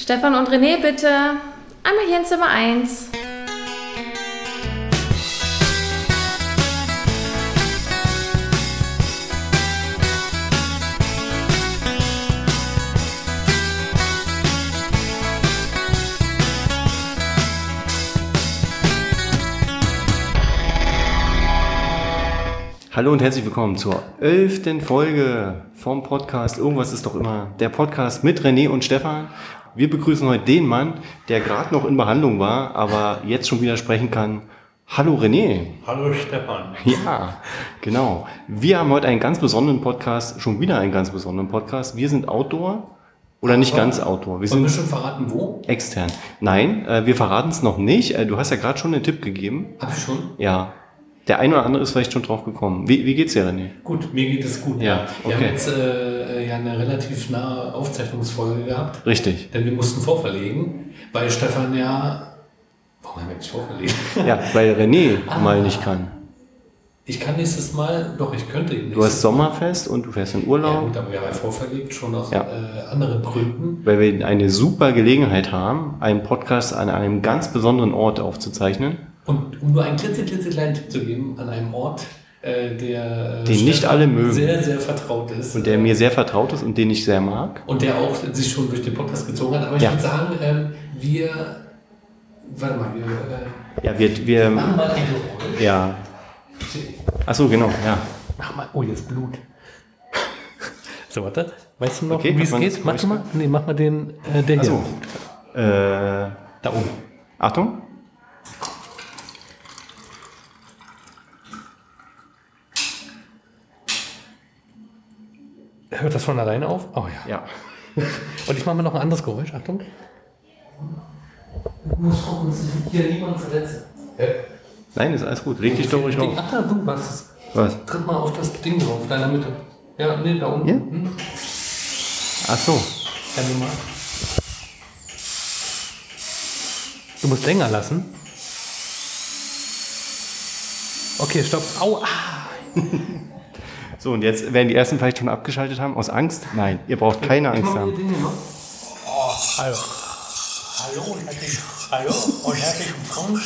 Stefan und René, bitte. Einmal hier in Zimmer 1. Hallo und herzlich willkommen zur elften Folge vom Podcast. Irgendwas ist doch immer der Podcast mit René und Stefan. Wir begrüßen heute den Mann, der gerade noch in Behandlung war, aber jetzt schon wieder sprechen kann. Hallo René. Hallo Stefan. Ja, genau. Wir haben heute einen ganz besonderen Podcast, schon wieder einen ganz besonderen Podcast. Wir sind Outdoor oder nicht ganz Outdoor. Wir Wollen wir sind schon verraten, wo? extern. Nein, äh, wir verraten es noch nicht. Äh, Du hast ja gerade schon einen Tipp gegeben. Hab ich schon? Ja. Der ein oder andere ist vielleicht schon drauf gekommen. Wie, wie geht's dir, René? Gut, mir geht es gut. Ja, Wir okay. haben jetzt äh, ja eine relativ nahe Aufzeichnungsfolge gehabt, Richtig. denn wir mussten vorverlegen, weil Stefan ja. Warum haben wir nicht vorverlegt? Ja, weil René Ah. mal nicht kann. Ich kann nächstes Mal, doch, ich könnte ihn Du nächstes hast Sommerfest und du fährst in Ja, Urlaub, gut, aber wir haben ja vorverlegt, schon aus Ja. äh, anderen Gründen. weil wir eine super Gelegenheit haben, einen Podcast an einem ganz besonderen Ort aufzuzeichnen, Und um nur einen klitzeklitzekleinen Tipp zu geben, an einem Ort, äh, der äh, Den nicht alle mögen. sehr, sehr vertraut ist. und der mir sehr vertraut ist und den ich sehr mag. Und der auch sich schon durch den Podcast gezogen hat. Aber ich Ja. würde sagen, ähm, wir. Warte mal, wir äh, Ja, wir, wir machen mal eine Rolle. ja. Ach so, genau, ja. Mach mal. Oh, jetzt Blut. so, warte. Weißt du noch, Okay, wie es geht? Mach mal. Nee, mach mal den, äh, der hier. So. Äh, Da oben. Achtung. Hört das von alleine auf? Oh ja. Ja. Und ich mache mal noch ein anderes Geräusch. Achtung. Du musst gucken, dass ich hier niemand verletze. Nein, ist alles gut. Leg dich doch ruhig auf. Ach da, du was es. Was? Tritt mal auf das Ding drauf, deiner Mitte. Ja, nee, da unten. Hier? Hm? Ach so. Ja, nimm mal. Du musst länger lassen. Okay, stopp. Au, ah. So, und jetzt werden die ersten vielleicht schon abgeschaltet haben. Aus Angst? Nein, ihr braucht keine Ich Angst haben. Noch. Oh, hallo. Hallo und herzlich, hallo und herzlich willkommen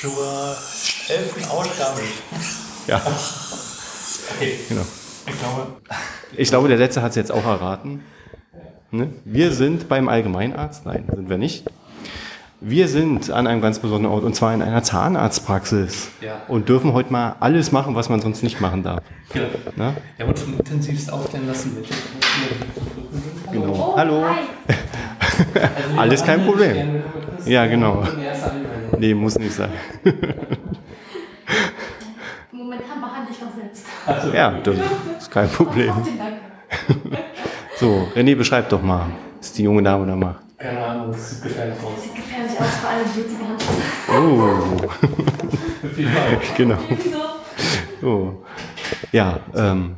zur elften Ausgabe. Ja, Okay, genau. ich glaube, Ich glaube, der Letzte hat es jetzt auch erraten. Ne? Wir sind beim Allgemeinarzt. Nein, sind wir nicht. Wir sind an einem ganz besonderen Ort und zwar in einer Zahnarztpraxis. Ja. Und dürfen heute mal alles machen, was man sonst nicht machen darf. genau. Ne? Wir haben uns schon intensivst aufklären lassen, welche Genau. Oh, Hallo. hi. Also, Alles kein Problem. mit Ja, genau. Nee, muss nicht sein. Momentan behandle ich doch selbst. Also, Ja, das ist kein Problem. Vielen Dank. So, René, beschreib doch mal, was die junge Dame da macht. Keine Ahnung, das sieht gefährlich aus. Sieht gefährlich aus, vor allem blutige Handschuhe. Oh, genau. Oh. Ja, ähm,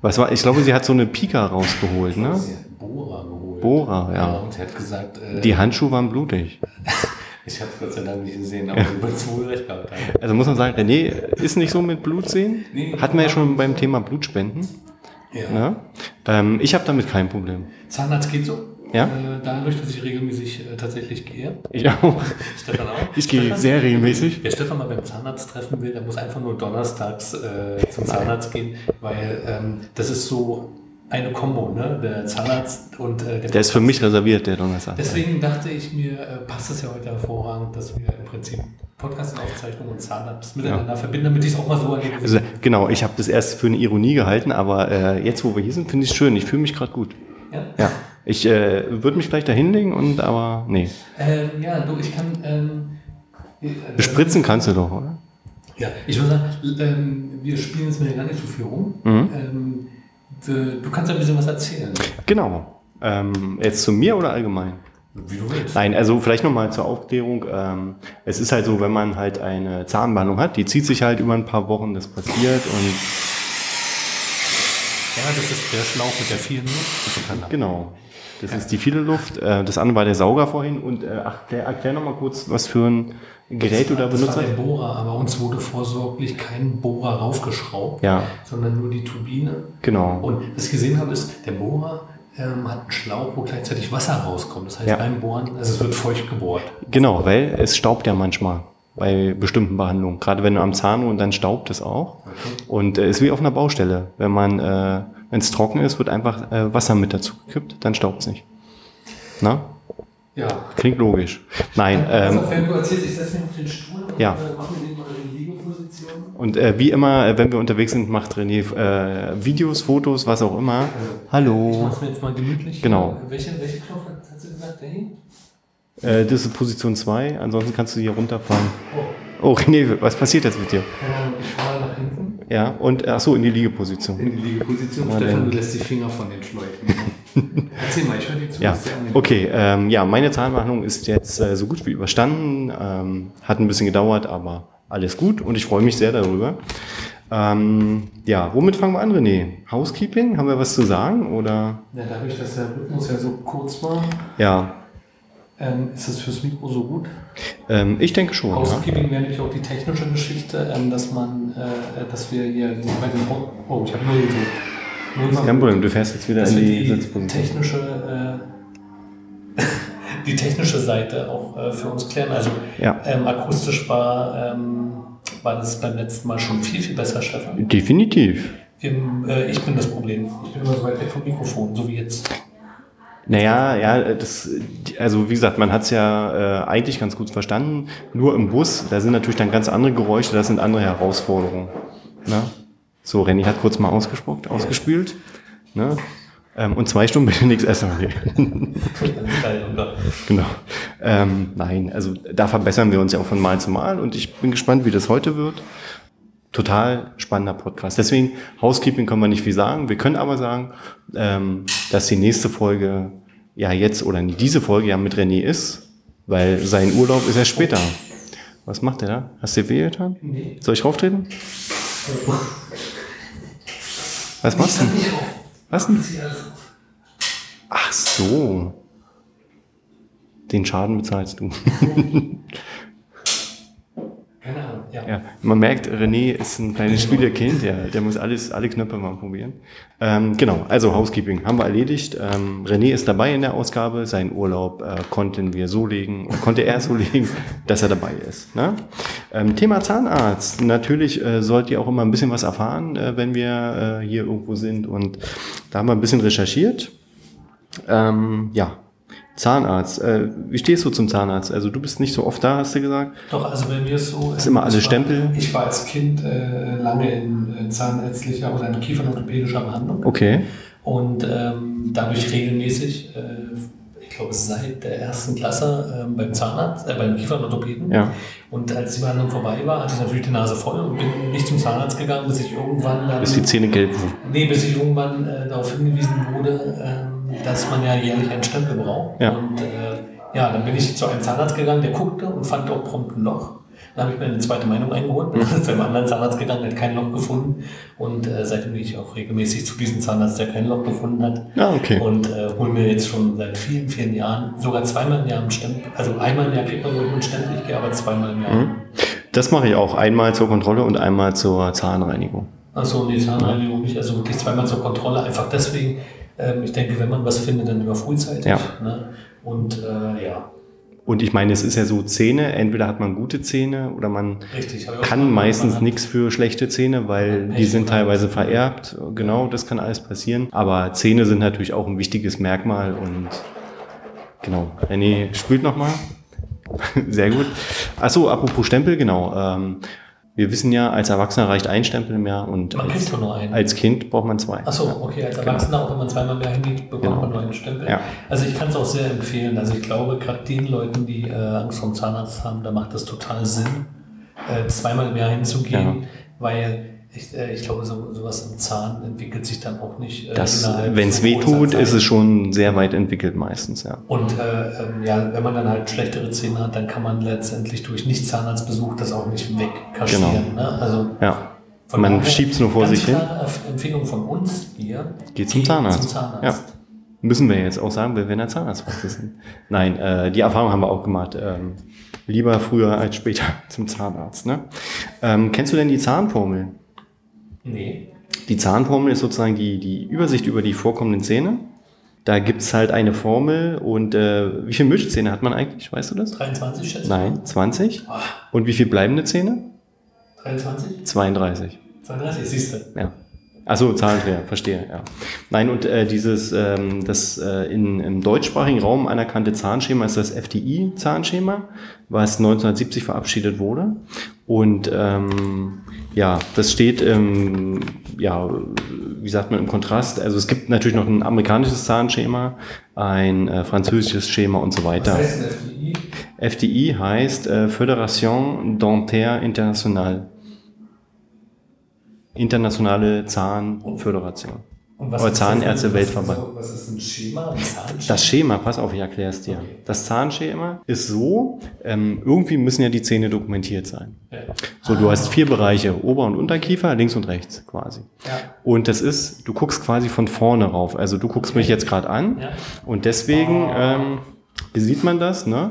was war, ich glaube, sie hat so eine Pika rausgeholt, ne? Sie hat Bohrer geholt. Bohrer, Ja, ja. und sie hat gesagt, äh, Die Handschuhe waren blutig. ich habe es Gott sei Dank nicht gesehen, aber sie wird es wohl recht gehabt haben. Also muss man sagen, René ist nicht so mit Blut sehen. Nee. Hatten wir ja schon beim Thema Blutspenden. Ja. Ne? Ähm, ich habe damit kein Problem. Zahnarzt geht so. Ja. Äh, dadurch, dass ich regelmäßig äh, tatsächlich gehe. Ich auch. Stefan auch. Ich gehe Stefan? sehr regelmäßig. Wer Stefan mal beim Zahnarzt treffen will, der muss einfach nur donnerstags äh, zum Zahnarzt gehen, weil ähm, das ist so eine Kombo, ne? Der Zahnarzt und äh, der Der ist für mich reserviert, der Donnerstag. Deswegen dachte ich mir, äh, passt es ja heute hervorragend, dass wir im Prinzip Podcast-Aufzeichnung und Zahnarzt miteinander verbinden, damit ich es auch mal so erlebe. Also, genau, ich habe das erst für eine Ironie gehalten, aber äh, jetzt, wo wir hier sind, finde ich es schön. Ich fühle mich gerade gut. ja? Ja. Ich äh, würde mich gleich da hinlegen und aber nee. Ähm, ja, du, ich kann. Ähm, äh, Bespritzen kannst du doch, oder? Ja, ich würde sagen, ähm, wir spielen jetzt mal gar nicht so viel rum. Mhm. Ähm, du, du kannst ein bisschen was erzählen, Genau. Ähm, jetzt zu mir oder allgemein? wie du willst. Nein, also vielleicht nochmal zur Aufklärung. Ähm, es ist halt so, wenn man halt eine Zahnbehandlung hat, die zieht sich halt über ein paar Wochen, das passiert und Ja, das ist der Schlauch mit der vielen Luft. genau. Das ist die viele Luft. Äh, das andere war der Sauger vorhin. Und äh, ach, der, erklär nochmal kurz, was für ein Gerät du da Das benutzt war der hast. Bohrer, aber uns wurde vorsorglich kein Bohrer raufgeschraubt, Ja, sondern nur die Turbine. genau. Und was ich gesehen habe, ist, der Bohrer ähm, hat einen Schlauch, wo gleichzeitig Wasser rauskommt. Das heißt, Ja. beim Bohren, also es wird feucht gebohrt. Genau, weil es staubt ja manchmal bei bestimmten Behandlungen. Gerade wenn du am Zahn und dann staubt es auch. Und äh, ist wie auf einer Baustelle. Wenn man, äh, wenn es trocken ist, wird einfach äh, Wasser mit dazu gekippt, dann staubt es nicht. Na? Ja. Klingt logisch. Nein, ähm, also, wenn du erzählst, ich setze mich auf den Stuhl und Ja. äh, mache mir den mal in Liegeposition. und äh, wie immer, äh, wenn wir unterwegs sind, macht René äh, Videos, Fotos, was auch immer. Ich Hallo. mache mir jetzt mal gemütlich. Genau. Welche, welche Knopf hast du gesagt, der hier? Äh, das ist Position 2, ansonsten kannst du hier runterfahren. Oh, René, was passiert jetzt mit dir? Ähm, ich. Ja, und ach so in die Liegeposition. In die Liegeposition. Na Stefan, du lässt die Finger von den Schläuchen. Erzähl mal, ich höre dir zu. Ja, okay. Ähm, ja, meine Zahnbehandlung ist jetzt äh, so gut wie überstanden. Ähm, hat ein bisschen gedauert, aber alles gut und ich freue mich sehr darüber. Ähm, ja, womit fangen wir an, René? Housekeeping? Haben wir was zu sagen? Oder? Ja, dadurch, dass der Rhythmus ja so kurz war, Ja, ähm, ist das fürs Mikro so gut. ähm, ich denke schon. Ja. Housekeeping wäre nämlich auch die technische Geschichte, ähm, dass man, äh, dass wir hier bei den Oh, ich habe nur. Nur Kein Problem, du fährst jetzt wieder in die die technische, äh, die technische Seite auch äh, für uns klären. Also Ja. ähm, akustisch war, ähm, war das beim letzten Mal schon viel, viel besser, Stefan. Definitiv. Wir, äh, ich bin das Problem. Ich bin immer so weit weg vom Mikrofon, so wie jetzt. Naja, ja, das, also wie gesagt, man hat es ja äh, eigentlich ganz gut verstanden. Nur im Bus, da sind natürlich dann ganz andere Geräusche, das sind andere Herausforderungen. Ne? So, Renny hat kurz mal ausgespuckt, ausgespült. Ne? Ähm, und zwei Stunden bitte nichts essen. Genau. Ähm, nein, also da verbessern wir uns ja auch von Mal zu Mal und ich bin gespannt, wie das heute wird. Total spannender Podcast. Deswegen, Housekeeping können wir nicht viel sagen. Wir können aber sagen, ähm, dass die nächste Folge ja jetzt oder diese Folge ja mit René ist, weil sein Urlaub ist ja später. Was macht er da? Hast du dir weh getan? Nee. Soll ich rauftreten? Was machst du? Was denn? Ach so. Den Schaden bezahlst du. Ja. Man merkt, René ist ein kleines Spielerkind, ja, der muss alles, alle Knöpfe mal probieren. Ähm, genau, also Housekeeping haben wir erledigt. Ähm, René ist dabei in der Ausgabe. Seinen Urlaub äh, konnten wir so legen, oder konnte er so legen, dass er dabei ist. Ne? Ähm, Thema Zahnarzt. Natürlich äh, sollt ihr auch immer ein bisschen was erfahren, äh, wenn wir äh, hier irgendwo sind. Und da haben wir ein bisschen recherchiert. Ähm, ja, Zahnarzt. Äh, wie stehst du zum Zahnarzt? Also du bist nicht so oft da, hast du gesagt. Doch, also bei mir ist so. Ist immer ich alles war- Stempel? Ich war als Kind äh, lange in, in zahnärztlicher oder in kiefernorthopädischer Behandlung. Okay. Und ähm, dadurch regelmäßig, äh, ich glaube seit der ersten Klasse äh, beim Zahnarzt, äh, beim Kiefernorthopäden. Ja. Und als die Behandlung vorbei war, hatte ich natürlich die Nase voll und bin nicht zum Zahnarzt gegangen, bis ich irgendwann dann, Bis die Zähne gelb wurden. nee, bis ich irgendwann äh, darauf hingewiesen wurde, ähm, dass man ja jährlich einen Stempel braucht. Ja. Und äh, ja, dann bin ich zu einem Zahnarzt gegangen, der guckte und fand auch prompt ein Loch. Dann habe ich mir eine zweite Meinung eingeholt, bin zu einem anderen Zahnarzt gegangen, der hat kein Loch gefunden. Und äh, seitdem gehe ich auch regelmäßig zu diesem Zahnarzt, der kein Loch gefunden hat. Ah, okay. Und äh, hole mir jetzt schon seit vielen, vielen Jahren, sogar zweimal im Jahr einen Stempel. Also einmal im Jahr kriegt man wohl einen Stempel, ich gehe aber zweimal im Jahr. Mhm. Das mache ich auch einmal zur Kontrolle und einmal zur Zahnreinigung. Achso, nee, Zahnreinigung nicht, also wirklich zweimal zur Kontrolle. Einfach deswegen, ähm, ich denke, wenn man was findet, dann immer frühzeitig. Ja. Ne? Und äh, ja, Und ich meine, es ist ja so Zähne, entweder hat man gute Zähne oder man richtig. Kann mal meistens nichts für schlechte Zähne, weil die sind teilweise vererbt. Genau, das kann alles passieren. Aber Zähne sind natürlich auch ein wichtiges Merkmal und genau. René spült nochmal. Sehr gut. Achso, apropos Stempel, genau. Ähm, wir wissen ja, als Erwachsener reicht ein Stempel im Jahr und Man als, nur einen. als Kind braucht man zwei. Achso, okay, als Erwachsener, auch wenn man zweimal mehr hingeht, bekommt Genau. man nur einen Stempel. Ja. Also ich kann es auch sehr empfehlen. Also ich glaube, gerade den Leuten, die äh, Angst vor dem Zahnarzt haben, da macht das total Sinn, äh, zweimal im Jahr hinzugehen, weil ich, äh, ich glaube, so, sowas im Zahn entwickelt sich dann auch nicht. Äh, Das, wenn es weh tut, ist es schon sehr weit entwickelt meistens, ja. Und äh, ähm, ja, wenn man dann halt schlechtere Zähne hat, dann kann man letztendlich durch Nicht-Zahnarztbesuch das auch nicht wegkaschieren. Ne? Also Ja. Man schiebt es nur vor sich hin. Empfehlung von uns hier. Geht zum Zahnarzt. Zum Zahnarzt. Ja. Müssen wir jetzt auch sagen, weil wir in der Zahnarztpraxis sind. Nein, äh, die Erfahrung haben wir auch gemacht. Ähm, lieber früher als später zum Zahnarzt. Ne? Ähm, kennst du denn die Zahnformel? Nee. Die Zahnformel ist sozusagen die, die Übersicht über die vorkommenden Zähne. Da gibt's halt eine Formel und äh, wie viele Mischzähne hat man eigentlich? Weißt du das? 23 schätze ich. Nein, 20. Ah, Und wie viele bleibende Zähne? 23? 32. 32, siehst du. Ja. Achso, Zahlendreher, verstehe, ja. Nein, und äh, dieses, ähm, das äh, in, im deutschsprachigen Raum anerkannte Zahnschema ist das FDI-Zahnschema, was 1970 verabschiedet wurde. Und ähm, ja, das steht, ähm, ja, wie sagt man, im Kontrast. Also es gibt natürlich noch ein amerikanisches Zahnschema, ein äh, französisches Schema und so weiter. Was heißt FDI? FDI heißt äh, Fédération Dentaire Internationale. Internationale Zahnföderation. Und das Zahnärzte Weltverband. Was ist ein Schema? Ein Zahnschema? Das Schema, pass auf, ich erkläre es dir. Okay. Das Zahnschema ist so, ähm, irgendwie müssen ja die Zähne dokumentiert sein. Ja. So, du hast vier Bereiche, Ober- und Unterkiefer, links und rechts quasi. Ja. Und das ist, du guckst quasi von vorne rauf. Also du guckst mich jetzt gerade an Ja. und deswegen, ähm, wie sieht man das? Ne?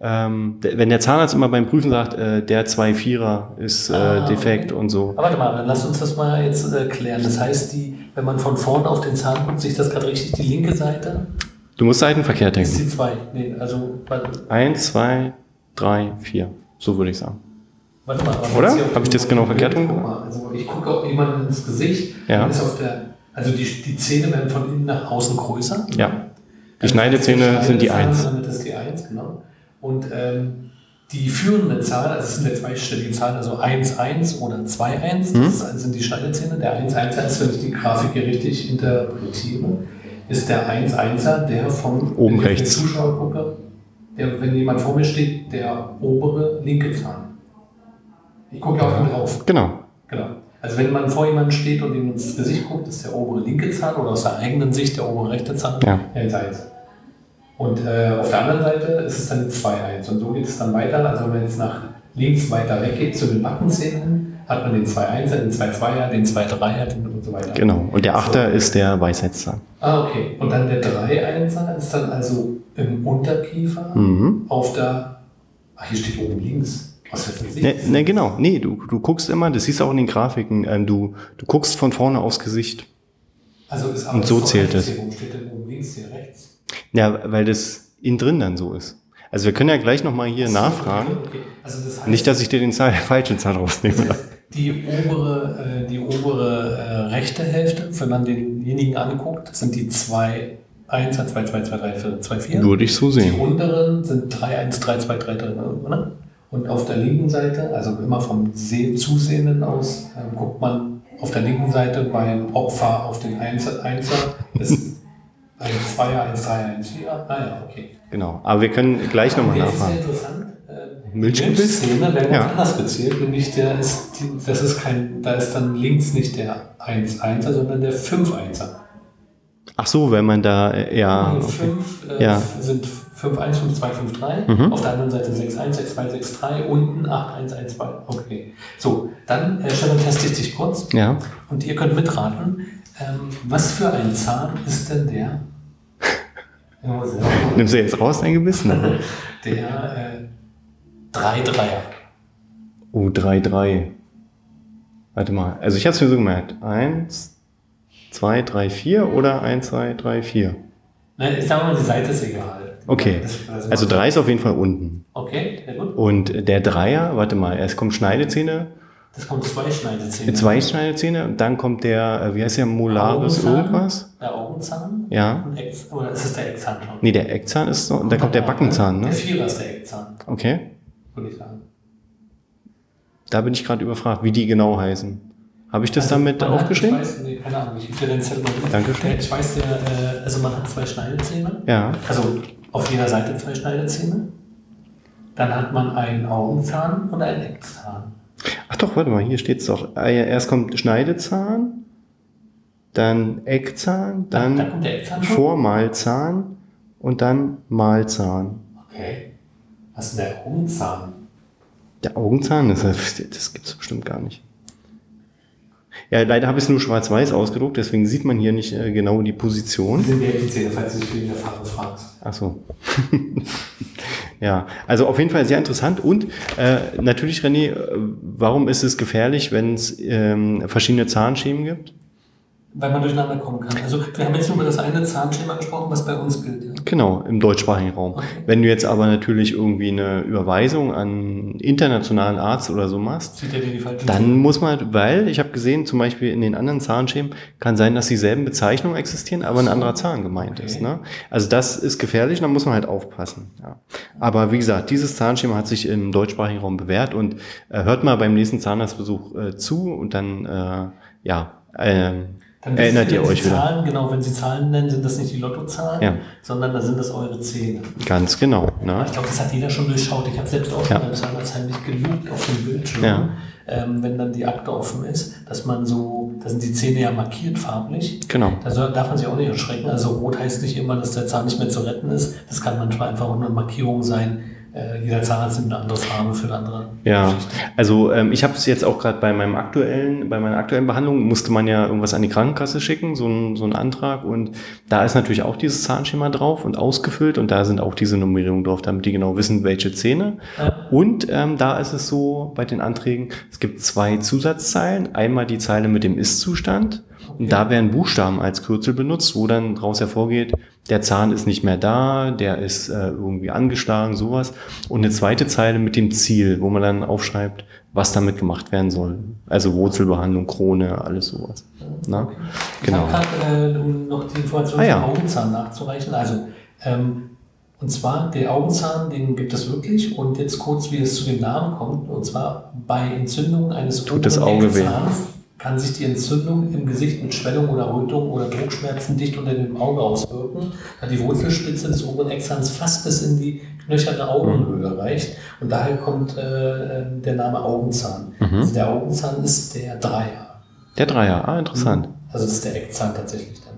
Ähm, wenn der Zahnarzt immer beim Prüfen sagt, äh, der 2-4er ist äh, Ah, defekt okay. und so. Aber warte mal, dann lass uns das mal jetzt äh, klären. Das heißt, die, wenn man von vorne auf den Zahn guckt, sich das gerade richtig, die linke Seite Du musst seitenverkehrt ist denken. die zwei. Nee, also, warte, Eins, zwei, drei, vier. So würde ich sagen. warte mal. aber Oder? jetzt hier auf Hab ich das genau verkehrt rum Also ich gucke auch jemandem ins Gesicht. Ja. Ist der, also die, die Zähne werden von innen nach außen größer. Ja. Die Schneidezähne das sind die Schneidezahn, Eins. Damit ist die 1, genau. Und ähm, die führende Zahl, also es sind ja zweistellige Zahlen, also 1, 1 oder 2, 1, Hm? das sind die Schneidezähne. Der 1, 1 ist, wenn ich die Grafik hier richtig interpretiere, ist der 1, 1er, der von Oben rechts. Zuschauer gucke, der, wenn jemand vor mir steht, der obere linke Zahn. Ich gucke ja auf ihn drauf. Genau. Genau. Also wenn man vor jemandem steht und ihm ins Gesicht guckt, ist der obere linke Zahn oder aus der eigenen Sicht der obere rechte Zahn Ja. L1. Und äh, auf der anderen Seite ist es dann die 2-1. Und so geht es dann weiter. Also wenn man jetzt nach links weiter weggeht zu den Backenzähnen, hat man den 2-1er, den 2-2er, den 2-3er den- und so weiter. Genau. Und der Achter ist der Weisheitszahn. Ah, okay. Und dann der 3-1er ist dann also im Unterkiefer Mhm. auf der. Ach, hier steht oben links. Ne, ne, genau. Nee, du, du guckst immer, das siehst du auch in den Grafiken, ähm, du, du guckst von vorne aufs Gesicht. Also ist Und so zählt es. Oben steht denn oben links, hier rechts? Ja, weil das innen drin dann so ist. Also wir können ja gleich nochmal hier so, nachfragen. Okay. Also das heißt, Nicht, dass ich dir den Zahn, falschen Zahn rausnehme. Die obere, äh, die obere äh, rechte Hälfte, wenn man denjenigen anguckt, sind die 2, 1, 2, 2, 2, 3, 4, 2, 4. Würde ich so Die sehen. unteren sind 3, 1, 3, 2, 3, 3, oder? Und auf der linken Seite, also immer vom Se Zusehenden aus, ähm, guckt man auf der linken Seite beim Opfer auf den 1er, 1er ist 1, 2er, 1, 3er, 1, 4er. Ah ja, okay. Genau. Aber wir können gleich nochmal Jetzt ist ja nachfragen. interessant. äh, Milchgebiss? Milchzähne werden Ja. ganz anders gezählt, nämlich der ist, das ist kein, da ist dann links nicht der 1-1er, sondern der 5-1er. Ach so, wenn man da, äh, ja. Die Okay. fünf, äh, Ja. sind 5-1, 5-2, 5-3. Mhm. Auf der anderen Seite 6-1, 6-2, 6-3, unten 8-1, 1-2. Okay. So, dann, äh, Stefan, teste ich dich kurz Ja. und ihr könnt mitraten. Ähm, was für ein Zahn ist denn der? Nimmst du jetzt raus dein Gebiss? Ne? Der äh, 3-3er. Oh, 3, 3. Warte mal. Also ich habe es mir so gemerkt. 1, 2, 3, 4 oder 1, 2, 3, 4? Ne, ich sag mal, die Seite ist egal. Okay. Also 3 ist auf jeden Fall unten. Okay, sehr gut. Und der Dreier, warte mal, erst kommt Schneidezähne, Das kommt zwei Schneidezähne. zwei Schneidezähne und dann kommt der, äh, wie heißt der, Molaris irgendwas? Der Augenzahn. Ja. Oder ist es der Eckzahn schon? Nee, der Eckzahn ist so, und dann kommt der Backenzahn, Der ne? Vierer ist der Eckzahn, Okay. würde ich sagen. Da bin ich gerade überfragt, wie die genau heißen. Habe ich das damit man hat- aufgeschrieben? Ich weiß, nee, keine Ahnung, ich dir den Zettel mal. Dankeschön. Der- Ich weiß, der, äh, also man hat zwei Schneidezähne. Ja. Also auf jeder Seite zwei Schneidezähne. Dann hat man einen Augenzahn und einen Eckzahn. Ach doch, warte mal, hier steht's doch. Ah, Erst kommt Schneidezahn, dann Eckzahn, da dann kommt der Eckzahn. Vormalzahn und dann Mahlzahn. Okay. Was ist denn der Augenzahn? Der Augenzahn, das, das gibt's bestimmt gar nicht. Ja, leider habe ich es nur schwarz-weiß ausgedruckt, deswegen sieht man hier nicht äh, genau die Position. sind die Eckzähne, falls du dich wegen der Farbe fragst? Ach so. ja, also auf jeden Fall sehr interessant. Und äh, natürlich, René, äh, warum ist es gefährlich, wenn es ähm, verschiedene Zahnschemen gibt? Weil man durcheinander kommen kann. Also wir haben jetzt nur über das eine Zahnschema gesprochen, was bei uns gilt. Ja? Genau, im deutschsprachigen Raum. Okay. Wenn du jetzt aber natürlich irgendwie eine Überweisung an einen internationalen Arzt oder so machst, dann muss man, weil ich habe gesehen, zum Beispiel in den anderen Zahnschemen kann sein, dass dieselben Bezeichnungen existieren, aber ein anderer Zahn gemeint ist. Ne? Also das ist gefährlich, da muss man halt aufpassen. Ja. Aber wie gesagt, dieses Zahnschema hat sich im deutschsprachigen Raum bewährt und äh, hört mal beim nächsten Zahnarztbesuch äh, zu und dann, äh, ja, ähm, Dann erinnert ihr euch wieder. Zahlen, genau, wenn Sie Zahlen nennen, sind das nicht die Lottozahlen, Ja. sondern da sind das eure Zähne. Ganz genau. Ne? Ich glaube, das hat jeder schon durchschaut. Ich habe selbst auch schon Ja. beim Zahnarzt heimlich gelugt auf dem Bildschirm, Ja. ähm, wenn dann die Akte offen ist, dass man so, da sind die Zähne ja markiert farblich. Genau. Da darf man sich auch nicht erschrecken. Also rot heißt nicht immer, dass der Zahn nicht mehr zu retten ist. Das kann manchmal einfach auch nur eine Markierung sein. Äh, jeder Zahnarzt nimmt eine andere Farbe für eine andere Ja, also ähm, ich habe es jetzt auch gerade bei meinem aktuellen, bei meiner aktuellen Behandlung musste man ja irgendwas an die Krankenkasse schicken, so ein, so ein Antrag und da ist natürlich auch dieses Zahnschema drauf und ausgefüllt und da sind auch diese Nummerierungen drauf, damit die genau wissen, welche Zähne. Ja. Und ähm, da ist es so bei den Anträgen, es gibt zwei Zusatzzeilen, einmal die Zeile mit dem Ist-Zustand und da werden Buchstaben als Kürzel benutzt, wo dann daraus hervorgeht, der Zahn ist nicht mehr da, der ist äh, irgendwie angeschlagen, sowas. Und eine zweite Zeile mit dem Ziel, wo man dann aufschreibt, was damit gemacht werden soll. Also Wurzelbehandlung, Krone, alles sowas. Na? Ich Genau. habe gerade, äh, um noch die Information Ah, ja. zum Augenzahn nachzureichen. Also, ähm, und zwar, der Augenzahn, den gibt es wirklich. Und jetzt kurz, wie es zu dem Namen kommt. Und zwar bei Entzündung eines Tut das Auge weh. Eckzahns kann sich die Entzündung im Gesicht mit Schwellung oder Rötung oder Druckschmerzen dicht unter dem Auge auswirken, da die Wurzelspitze des oberen Eckzahns fast bis in die knöcherne Augenhöhle reicht. Und daher kommt äh, der Name Augenzahn. Mhm. Also der Augenzahn ist der Dreier. Der Dreier, ah, interessant. Also das ist der Eckzahn tatsächlich dann.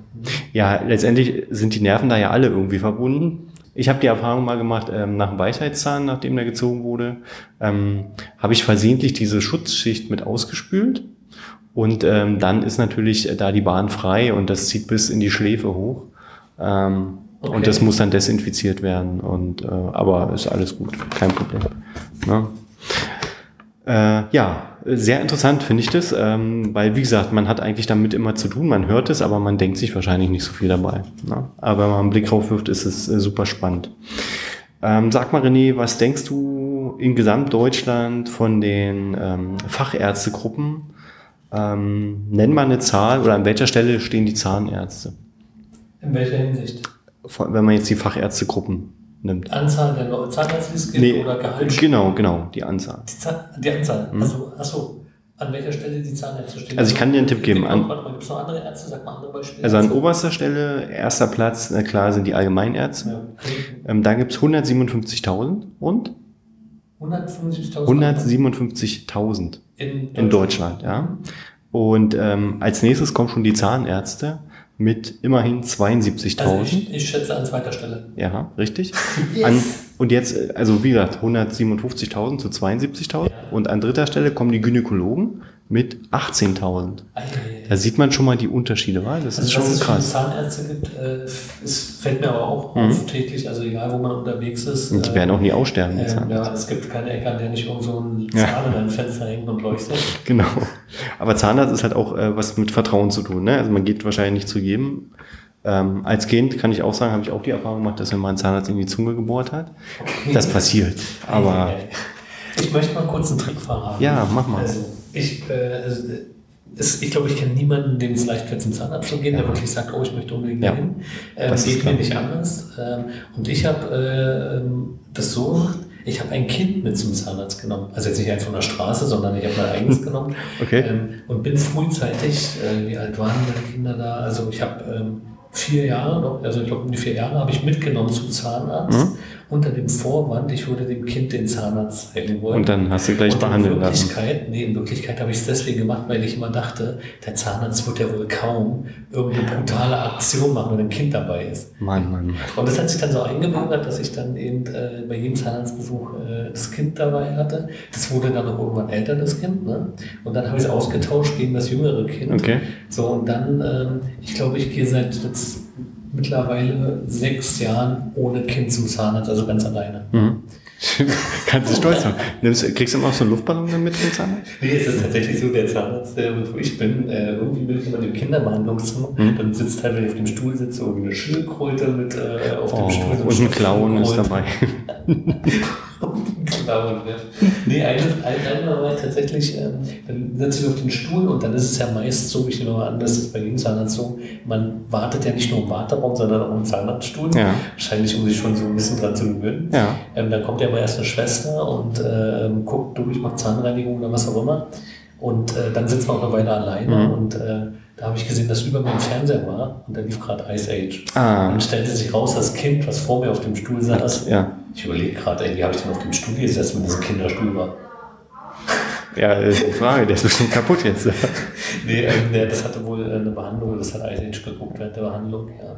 Ja, letztendlich sind die Nerven da ja alle irgendwie verbunden. Ich habe die Erfahrung mal gemacht, ähm, nach dem Weisheitszahn, nachdem der gezogen wurde, ähm, habe ich versehentlich diese Schutzschicht mit ausgespült. Und ähm, dann ist natürlich äh, da die Bahn frei und das zieht bis in die Schläfe hoch. Ähm, Okay. Und das muss dann desinfiziert werden. Und, äh, aber ist alles gut, kein Problem. Ne? Äh, ja, sehr interessant finde ich das, ähm, weil wie gesagt, man hat eigentlich damit immer zu tun, man hört es, aber man denkt sich wahrscheinlich nicht so viel dabei. Ne? Aber wenn man einen Blick drauf wirft, ist es äh, super spannend. Ähm, sag mal, René, was denkst du in Gesamtdeutschland von den ähm, Fachärztegruppen? Ähm, nenn mal eine Zahl oder an welcher Stelle stehen die Zahnärzte, In welcher Hinsicht? Von- wenn man jetzt die Fachärztegruppen nimmt? Anzahl der Zahnärzte, die es gibt Nee, oder Gehalt? genau, genau, die Anzahl. Die, Zahn, die Anzahl. Also, achso, an welcher Stelle die Zahnärzte stehen. Mhm. Also ich kann dir einen Tipp geben. Gibt An- es noch andere Ärzte? Sag mal andere Beispiele. Also an oberster Stelle, erster Platz, na klar, sind die Allgemeinärzte. Ja. Ähm, da gibt's 157.000 und 175.000 157.000 in, in Deutschland, ja. Und ähm, als nächstes kommen schon die Zahnärzte mit immerhin 72.000. Also ich, ich schätze an zweiter Stelle. ja, richtig. Yes. An, und jetzt, also wie gesagt, 157.000 zu 72.000. Und an dritter Stelle kommen die Gynäkologen mit 18.000. Da sieht man schon mal die Unterschiede, wa? Das ist Also, schon dass es krass. Zahnärzte gibt, äh, es fällt mir aber auch auf täglich, also egal wo man unterwegs ist. Und die äh, werden auch nie aussterben. Zahnärzte. ja, es gibt keine Ecke, an der nicht irgend so ein Ja. Zahn in einem Fenster hängt und leuchtet. Genau. Aber Zahnarzt ist halt auch äh, was mit Vertrauen zu tun. Ne? Also man geht wahrscheinlich nicht zu jedem. Ähm, als Kind kann ich auch sagen, habe ich auch die Erfahrung gemacht, dass mir mal ein Zahnarzt in die Zunge gebohrt hat. Das passiert. Aber Ich möchte mal kurz einen Trick verraten. Ja, mach mal. Also, ich, äh, also, äh, es, ich glaube, ich kenne niemanden, dem es leicht fällt, zum Zahnarzt zu gehen, der wirklich sagt, oh, ich möchte unbedingt Ja. dahin. Ähm, Das geht mir nicht anders. Ähm, und ich habe äh, das so gemacht, ich habe ein Kind mit zum Zahnarzt genommen. Also jetzt nicht eins von der Straße, sondern ich habe mein eigenes genommen. Okay. Ähm, und bin frühzeitig, äh, wie alt waren meine Kinder da? Also ich habe ähm, vier Jahre, also ich glaube um die vier Jahre habe ich mitgenommen zum Zahnarzt Mhm. Unter dem Vorwand, ich würde dem Kind den Zahnarzt zeigen wollen. und dann hast du gleich Und behandeln in lassen. Wirklichkeit, nee, in Wirklichkeit habe ich es deswegen gemacht, weil ich immer dachte, der Zahnarzt wird ja wohl kaum irgendeine brutale Aktion machen, wenn ein Kind dabei ist. Mann, Mann, Mann. Und das hat sich dann so eingebürgert, dass ich dann eben äh, bei jedem Zahnarztbesuch äh, das Kind dabei hatte. Das wurde dann auch irgendwann älter, das Kind. Ne? Und dann habe ich es ausgetauscht gegen das jüngere Kind. Okay. So, und dann, ähm, ich glaube, ich gehe seit jetzt mittlerweile sechs Jahren ohne Kind zum Zahnarzt, also ganz alleine. Mhm. Kannst du stolz sein. Nimmst, kriegst du immer auch so einen Luftballon dann mit dem Zahnarzt? Nee, es ist tatsächlich so, der Zahnarzt, der, wo ich bin, äh, irgendwie bin ich immer im Kinderbehandlungszimmer, Mhm. dann sitzt halt, wenn ich auf dem Stuhl sitze, irgendwie eine Schildkröte mit äh, auf dem Oh, Stuhl. so und ein Clown ist dabei. Nee, eine, einmal war ich tatsächlich, ähm, dann setze ich auf den Stuhl und dann ist es ja meist so, ich nehme mal an, das ist bei jedem Zahnarzt so, man wartet ja nicht nur im Warteraum, sondern auch im Zahnarztstuhl. Ja. Wahrscheinlich, um sich schon so ein bisschen dran zu gewöhnen. Ja. Ähm, dann kommt ja immer erst eine Schwester und ähm, guckt durch, macht Zahnreinigung oder was auch immer. Und äh, dann sitzt man auch eine Weile alleine Mhm. und äh, da habe ich gesehen, dass über meinem Fernseher war und da lief gerade Ice Age. Ah. Und stellte sich raus, das Kind, was vor mir auf dem Stuhl saß, Ja. Ich überlege gerade, ey, wie habe ich denn auf dem Stuhl gesessen, wenn das ein Kinderstuhl war? Ja, ist die Frage, der ist bestimmt kaputt jetzt. Nee, ähm, das hatte wohl äh, eine Behandlung, das hat Age geguckt während der Behandlung, ja.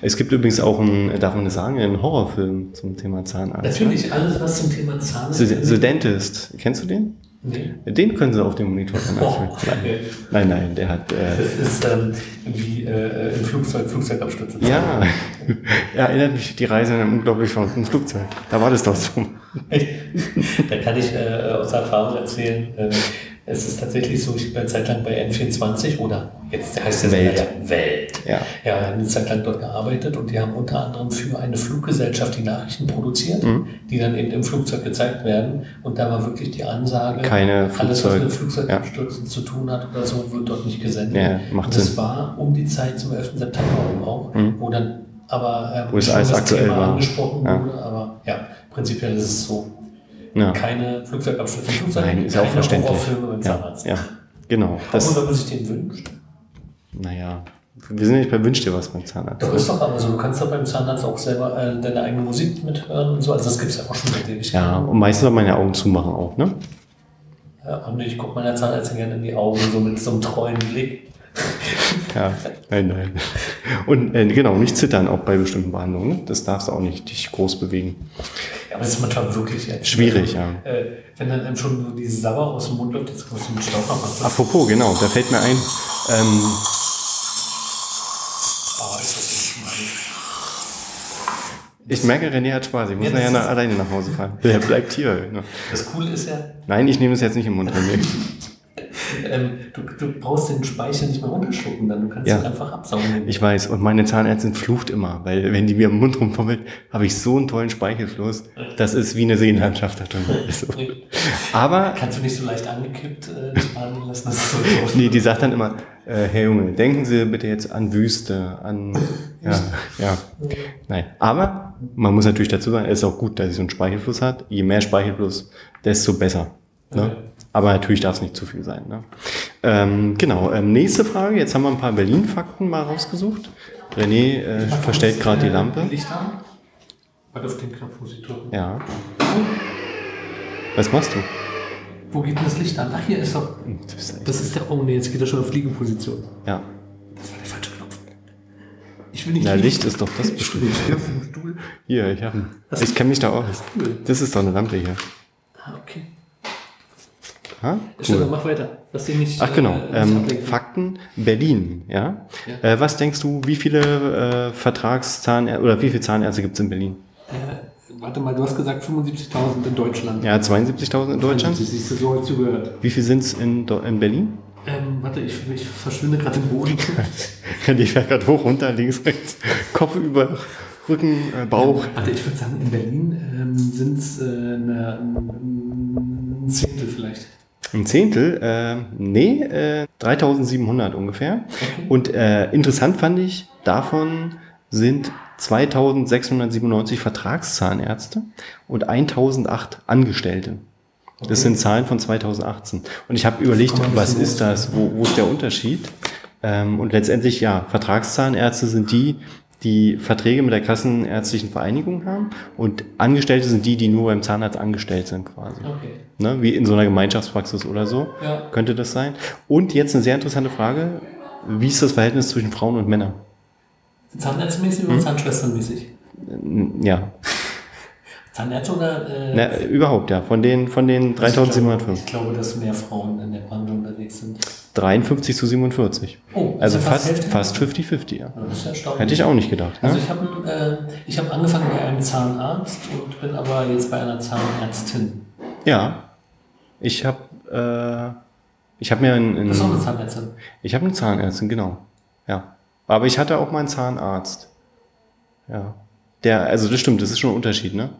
Es gibt übrigens auch einen, darf man das sagen, einen Horrorfilm zum Thema Zahnarzt. Natürlich, alles, was zum Thema Zahn The, The Dentist. Kennst du den? Nee. Den können Sie auf dem Monitor dann Oh, okay. Nein, nein, der hat. Äh, Das ist ähm, wie äh, im Flugzeug, Flugzeugabstürze. ja, er erinnert mich die Reise in einem unglaublich verrückten Flugzeug. Da war das doch so. da kann ich äh, aus Erfahrung erzählen, äh, es ist tatsächlich so, ich bin eine Zeit lang bei N24 oder jetzt heißt der Welt. Ja Welt. Ja. Ja, eine Zeit lang dort gearbeitet und die haben unter anderem für eine Fluggesellschaft die Nachrichten produziert, Mhm. die dann eben im Flugzeug gezeigt werden. Und da war wirklich die Ansage, Keine alles, was mit Flugzeugabstürzen zu tun hat oder so, wird dort nicht gesendet. Ja, macht das Sinn. war um die Zeit zum 11. September auch, Mhm. wo dann aber ähm, Wo es alles das aktuell Thema war. angesprochen Ja. wurde. Aber ja, prinzipiell ist es so. Ja. Keine Flugzeugabstürze im Flugzeug, Nein, ist ja auch verständlich. Horrorfilme beim Ja, Zahnarzt. ja, genau. Auch Das, wenn man sich den wünscht. naja, wir sind nicht bei Wünsch dir was beim Zahnarzt. Doch ist doch aber so, du kannst doch beim Zahnarzt auch selber äh, deine eigene Musik mithören und so. Also das gibt es ja auch schon mit ewig. Ja, und meistens soll man ja Augen zumachen auch, ne? ja und ich gucke meiner Zahnärztin gerne in die Augen, so mit so einem treuen Blick. Ja, nein, nein. Und äh, genau, nicht zittern auch bei bestimmten Behandlungen. Ne? Das darfst du auch nicht dich groß bewegen. Ja, aber das ist manchmal wirklich ätzend. Schwierig, ja. Äh, wenn dann einem schon so diese Sauer aus dem Mund läuft, jetzt muss ich mit Staub machen. Apropos, genau, da fällt mir ein, ähm, Oh, ist das nicht schmal. ich merke, René hat Spaß. Ich muss Ja, nachher alleine nach Hause fahren. Der bleibt hier. Ne? Das Coole ist ja, Nein, ich nehme es jetzt nicht im Mund, René. Ähm, du, du brauchst den Speicher nicht mehr runterschlucken, dann du kannst Ja. ihn einfach absaugen. Ich weiß, und meine Zahnärztin flucht immer, weil wenn die mir im Mund rumfummelt, habe ich so einen tollen Speichelfluss. Das ist wie eine Seenlandschaft da drin. Ist so. Aber Kannst du nicht so leicht angekippt äh, lassen? Das ist so. Nee, die sagt dann immer, äh, Herr Junge, denken Sie bitte jetzt an Wüste, an, ja, ja, nein. Aber man muss natürlich dazu sagen, es ist auch gut, dass sie so einen Speichelfluss hat. Je mehr Speichelfluss, desto besser. Ne? Okay. Aber natürlich darf es nicht zu viel sein. Ne? Ähm, genau, ähm, nächste Frage. Jetzt haben wir ein paar Berlin-Fakten mal rausgesucht. René äh, verstellt gerade die äh, Lampe. Licht an. Warte auf den Knopf, muss ich drücken. Ja. Was machst du? Wo geht denn das Licht an? Ach, hier ist doch. Bist echt- Das ist der. Oh nee, jetzt geht er schon auf Liegeposition. Ja. Das war der falsche Knopf. Ich will nicht. Na, liegen. Licht ist doch das Ich bestimmt. nicht auf dem Stuhl. Hier, ich habe Ich kenne mich da aus. Das ist doch eine Lampe hier. Ah, okay. Ha? Stefan, mach weiter. Lass dich nicht. Ach genau, äh, nicht ähm. Fakten Berlin, ja. Ja. Äh, was denkst du, wie viele äh, Vertragszahnärzte oder wie viele Zahnärzte gibt es in Berlin? Äh, warte mal, du hast gesagt 75.000 in Deutschland. Ja, 72.000 in Deutschland. Siehst du so zugehört. Wie viel sind es in, in Berlin? Ähm, warte, ich, ich verschwinde gerade im Boden. Die fährt gerade hoch, runter, links, rechts, Kopf über, Rücken, äh, Bauch. Warte, ich würde sagen, in Berlin ähm, sind es äh, ein Zehntel. Ein Zehntel? Äh, nee, äh, 3700 ungefähr. Und äh, interessant fand ich, davon sind 2697 Vertragszahnärzte und 1008 Angestellte. Das sind Zahlen von 2018. Und ich habe überlegt, was ist das? Wo, wo ist der Unterschied? Ähm, und letztendlich, ja, Vertragszahnärzte sind die, die Verträge mit der Kassenärztlichen Vereinigung haben. Und Angestellte sind die, die nur beim Zahnarzt angestellt sind quasi. Okay. Ne, wie in so einer Gemeinschaftspraxis oder so. Ja. Könnte das sein? Und jetzt eine sehr interessante Frage. Wie ist das Verhältnis zwischen Frauen und Männern? Zahnärztmäßig oder Zahnschwesternmäßig? N- Ja, Zahnärzte oder? Äh, Na, überhaupt, ja. Von den, von den ich glaube, 3705. ich glaube, dass mehr Frauen in der Branche unterwegs sind. 53 zu 47. Oh, Also fast, fast 50-50, ja. Ja, Das ist ja erstaunlich. Hätte ich auch nicht gedacht. Ne? Also ich habe äh, ich hab angefangen bei einem Zahnarzt und bin aber jetzt bei einer Zahnärztin. Ja. Ich habe äh, ich habe mir ein, ein Das ist auch eine Zahnärztin. ich habe eine Zahnärztin, genau. Ja. Aber ich hatte auch meinen Zahnarzt. Ja. Der, also das stimmt, das ist schon ein Unterschied, ne?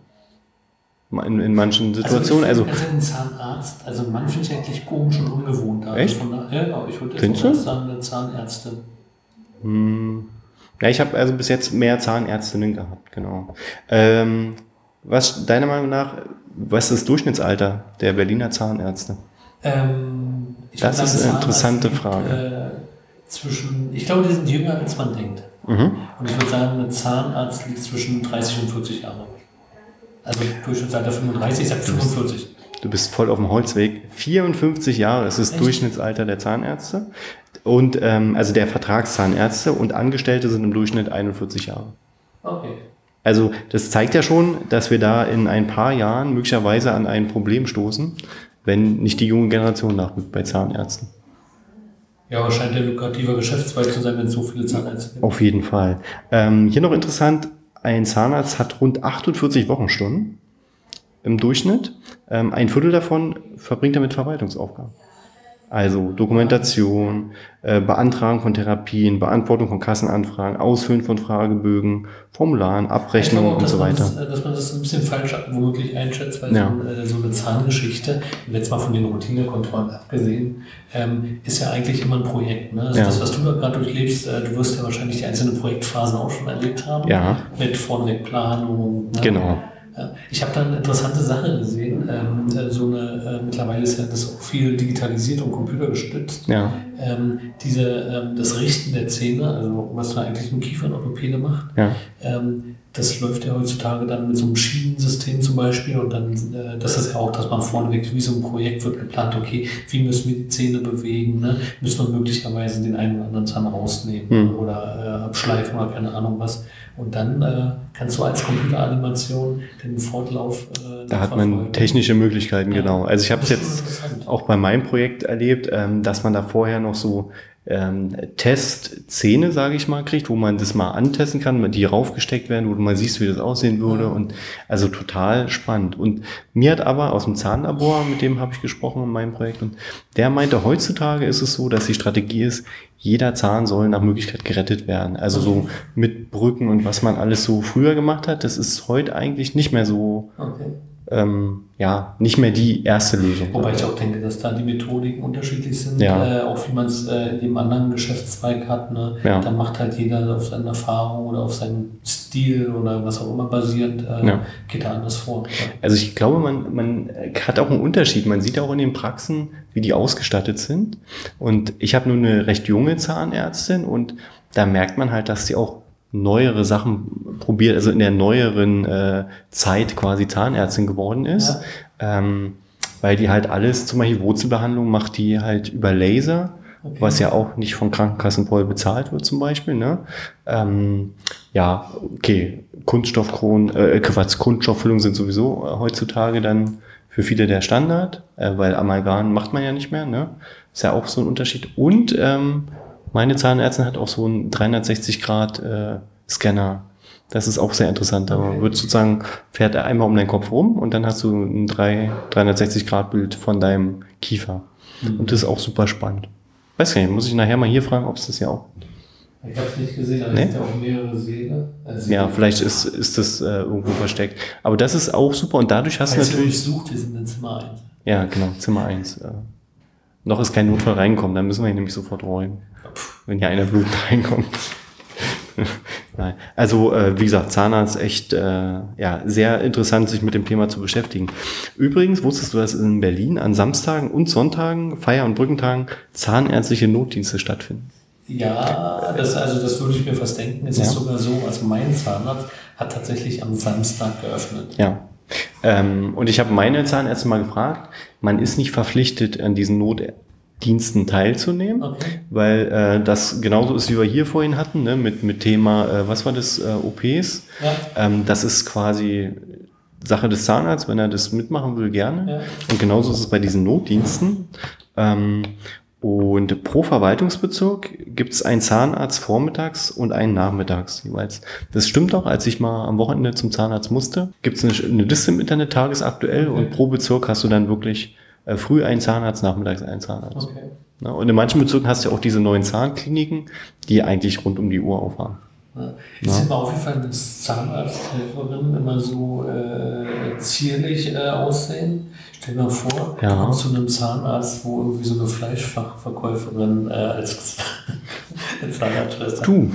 In, in manchen Situationen. Also, Also, ich finde, ein Zahnarzt, also einen Mann finde ich eigentlich komisch und ungewohnt. Also Echt? Von daher, ja, ich würde jetzt sagen, eine Zahnärztin. ja, ich habe also bis jetzt mehr Zahnärztinnen gehabt, genau. Ähm, was deiner Meinung nach, was ist das Durchschnittsalter der Berliner Zahnärzte? Ähm, Das ist eine interessante liegt, Frage. Äh, zwischen, ich glaube, die sind jünger, als man denkt. Mhm. Und ich würde sagen, ein Zahnarzt liegt zwischen 30 und 40 Jahre. Also Durchschnittsalter 35, ich sag 45. Du bist voll auf dem Holzweg. 54 Jahre ist das Echt? Durchschnittsalter der Zahnärzte. Und ähm, also der Vertragszahnärzte und Angestellte sind im Durchschnitt 41 Jahre. Okay. Also das zeigt ja schon, dass wir da in ein paar Jahren möglicherweise an ein Problem stoßen, wenn nicht die junge Generation nachrückt bei Zahnärzten. Ja, aber scheint der lukrativer Geschäftszweig zu sein, wenn es so viele Zahnärzte gibt. Auf jeden Fall. Ähm, hier noch interessant, ein Zahnarzt hat rund 48 Wochenstunden im Durchschnitt. Ähm, ein Viertel davon verbringt er mit Verwaltungsaufgaben. Also Dokumentation, äh, Beantragung von Therapien, Beantwortung von Kassenanfragen, Ausfüllen von Fragebögen, Formularen, Abrechnungen und so weiter. Das, äh, dass man das ein bisschen falsch womöglich einschätzt, weil Ja. so, äh, so eine Zahngeschichte, jetzt mal von den Routinekontrollen abgesehen, ähm, ist ja eigentlich immer ein Projekt. Ne? Also Ja. das, was du da gerade durchlebst, äh, du wirst ja wahrscheinlich die einzelnen Projektphasen auch schon erlebt haben. Ja. Mit vorneweg Planung. Ne? Genau. Ja, ich habe da eine interessante Sache gesehen. Ähm, äh, so eine, äh, mittlerweile ist ja das auch viel digitalisiert und computergestützt. Ja, Ähm, diese, ähm, das Richten der Zähne, also was da eigentlich ein Kiefernorthopäde macht, ja, ähm, das läuft ja heutzutage dann mit so einem Schienensystem zum Beispiel und dann, äh, das ist ja auch, dass man vorneweg, wie so ein Projekt wird geplant, okay, wie müssen wir die Zähne bewegen, ne? müssen wir möglicherweise den einen oder anderen Zahn rausnehmen Hm. oder äh, abschleifen oder keine Ahnung was. Und dann äh, kannst du als Computeranimation den Fortlauf äh, da hat man technische Möglichkeiten, Ja. genau. Also ich habe es jetzt auch bei meinem Projekt erlebt, ähm, dass man da vorher noch so ähm, Testzähne, sage ich mal, kriegt, wo man das mal antesten kann, die raufgesteckt werden, wo du mal siehst, wie das aussehen würde. Ja. Und also total spannend. Und mir hat aber aus dem Zahnlabor, mit dem habe ich gesprochen in meinem Projekt, und der meinte, heutzutage ist es so, dass die Strategie ist, jeder Zahn soll nach Möglichkeit gerettet werden. Also so mit Brücken und was man alles so früher gemacht hat, das ist heute eigentlich nicht mehr so, Okay. Ähm, ja, nicht mehr die erste Lösung. Wobei ich auch denke, dass da die Methodiken unterschiedlich sind, Ja. äh, auch wie man es äh, in jedem anderen Geschäftszweig hat. Ne? Ja. Da macht halt jeder auf seine Erfahrung oder auf seinen Stil oder was auch immer basierend, äh, Ja. geht da anders vor. Also ich glaube, man, man hat auch einen Unterschied. Man sieht auch in den Praxen, wie die ausgestattet sind. Und ich habe nur eine recht junge Zahnärztin und da merkt man halt, dass sie auch neuere Sachen probiert, also in der neueren äh, Zeit quasi Zahnärztin geworden ist. Ähm, weil die halt alles, zum Beispiel Wurzelbehandlung macht die halt über Laser, Okay. was ja auch nicht von Krankenkassen voll bezahlt wird zum Beispiel. Ne? Ähm, ja, okay, Kunststoffkronen, äh, Quatsch, Kunststofffüllungen sind sowieso äh, heutzutage dann für viele der Standard, äh, weil Amalgam macht man ja nicht mehr. Ne? Ist ja auch so ein Unterschied. Und ähm, meine Zahnärztin hat auch so einen 360 Grad äh, Scanner. Das ist auch sehr interessant. Da Okay. wird sozusagen, fährt er einmal um deinen Kopf rum und dann hast du ein 3, 360 Grad Bild von deinem Kiefer. Mhm. Und das ist auch super spannend. Weiß gar nicht, muss ich nachher mal hier fragen, ob es das ja auch. Ich habe es nicht gesehen, aber Nee? es sind ja auch mehrere Säle. Also Ja, vielleicht ist, ist das äh, irgendwo versteckt. Aber das ist auch super und dadurch hast du Falls ihr natürlich. euch sucht, wir sind in Zimmer 1. Ja, genau, Zimmer 1. Äh, noch ist kein Notfall reinkommen, dann müssen wir ihn nämlich sofort räumen. Wenn hier einer blutend reinkommt. Nein. Also, äh, wie gesagt, Zahnarzt echt äh, ja, sehr interessant, sich mit dem Thema zu beschäftigen. Übrigens, wusstest du, dass in Berlin an Samstagen und Sonntagen, Feier- und Brückentagen zahnärztliche Notdienste stattfinden? Ja, das, also das würde ich mir fast denken. Es Ja. ist sogar so, also mein Zahnarzt hat tatsächlich am Samstag geöffnet. Ja. Ähm, und ich habe meine Zahnärzte mal gefragt, man ist nicht verpflichtet, an diesen Notdiensten teilzunehmen, Okay. weil äh, das genauso ist, wie wir hier vorhin hatten, ne, mit, mit Thema, äh, was war das, äh, OPs. Ja. Ähm, das ist quasi Sache des Zahnarztes, wenn er das mitmachen will, gerne. Ja. Und genauso ist es bei diesen Notdiensten. Ähm, und pro Verwaltungsbezirk gibt es einen Zahnarzt vormittags und einen nachmittags jeweils. Das stimmt auch, als ich mal am Wochenende zum Zahnarzt musste, gibt es eine, eine Liste im Internet tagesaktuell Okay. und pro Bezirk hast du dann wirklich äh, früh einen Zahnarzt, nachmittags einen Zahnarzt. Okay. Ja, und in manchen Bezirken hast du ja auch diese neuen Zahnkliniken, die eigentlich rund um die Uhr aufhaben. Ja. Ist dir mal aufgefallen, dass Zahnarzthelferinnen immer so äh, zierlich äh, aussehen? Stell dir mal vor, Ja. du kommst zu einem Zahnarzt, wo irgendwie so eine Fleischfachverkäuferin äh, als, Zahnarztschwester. Du,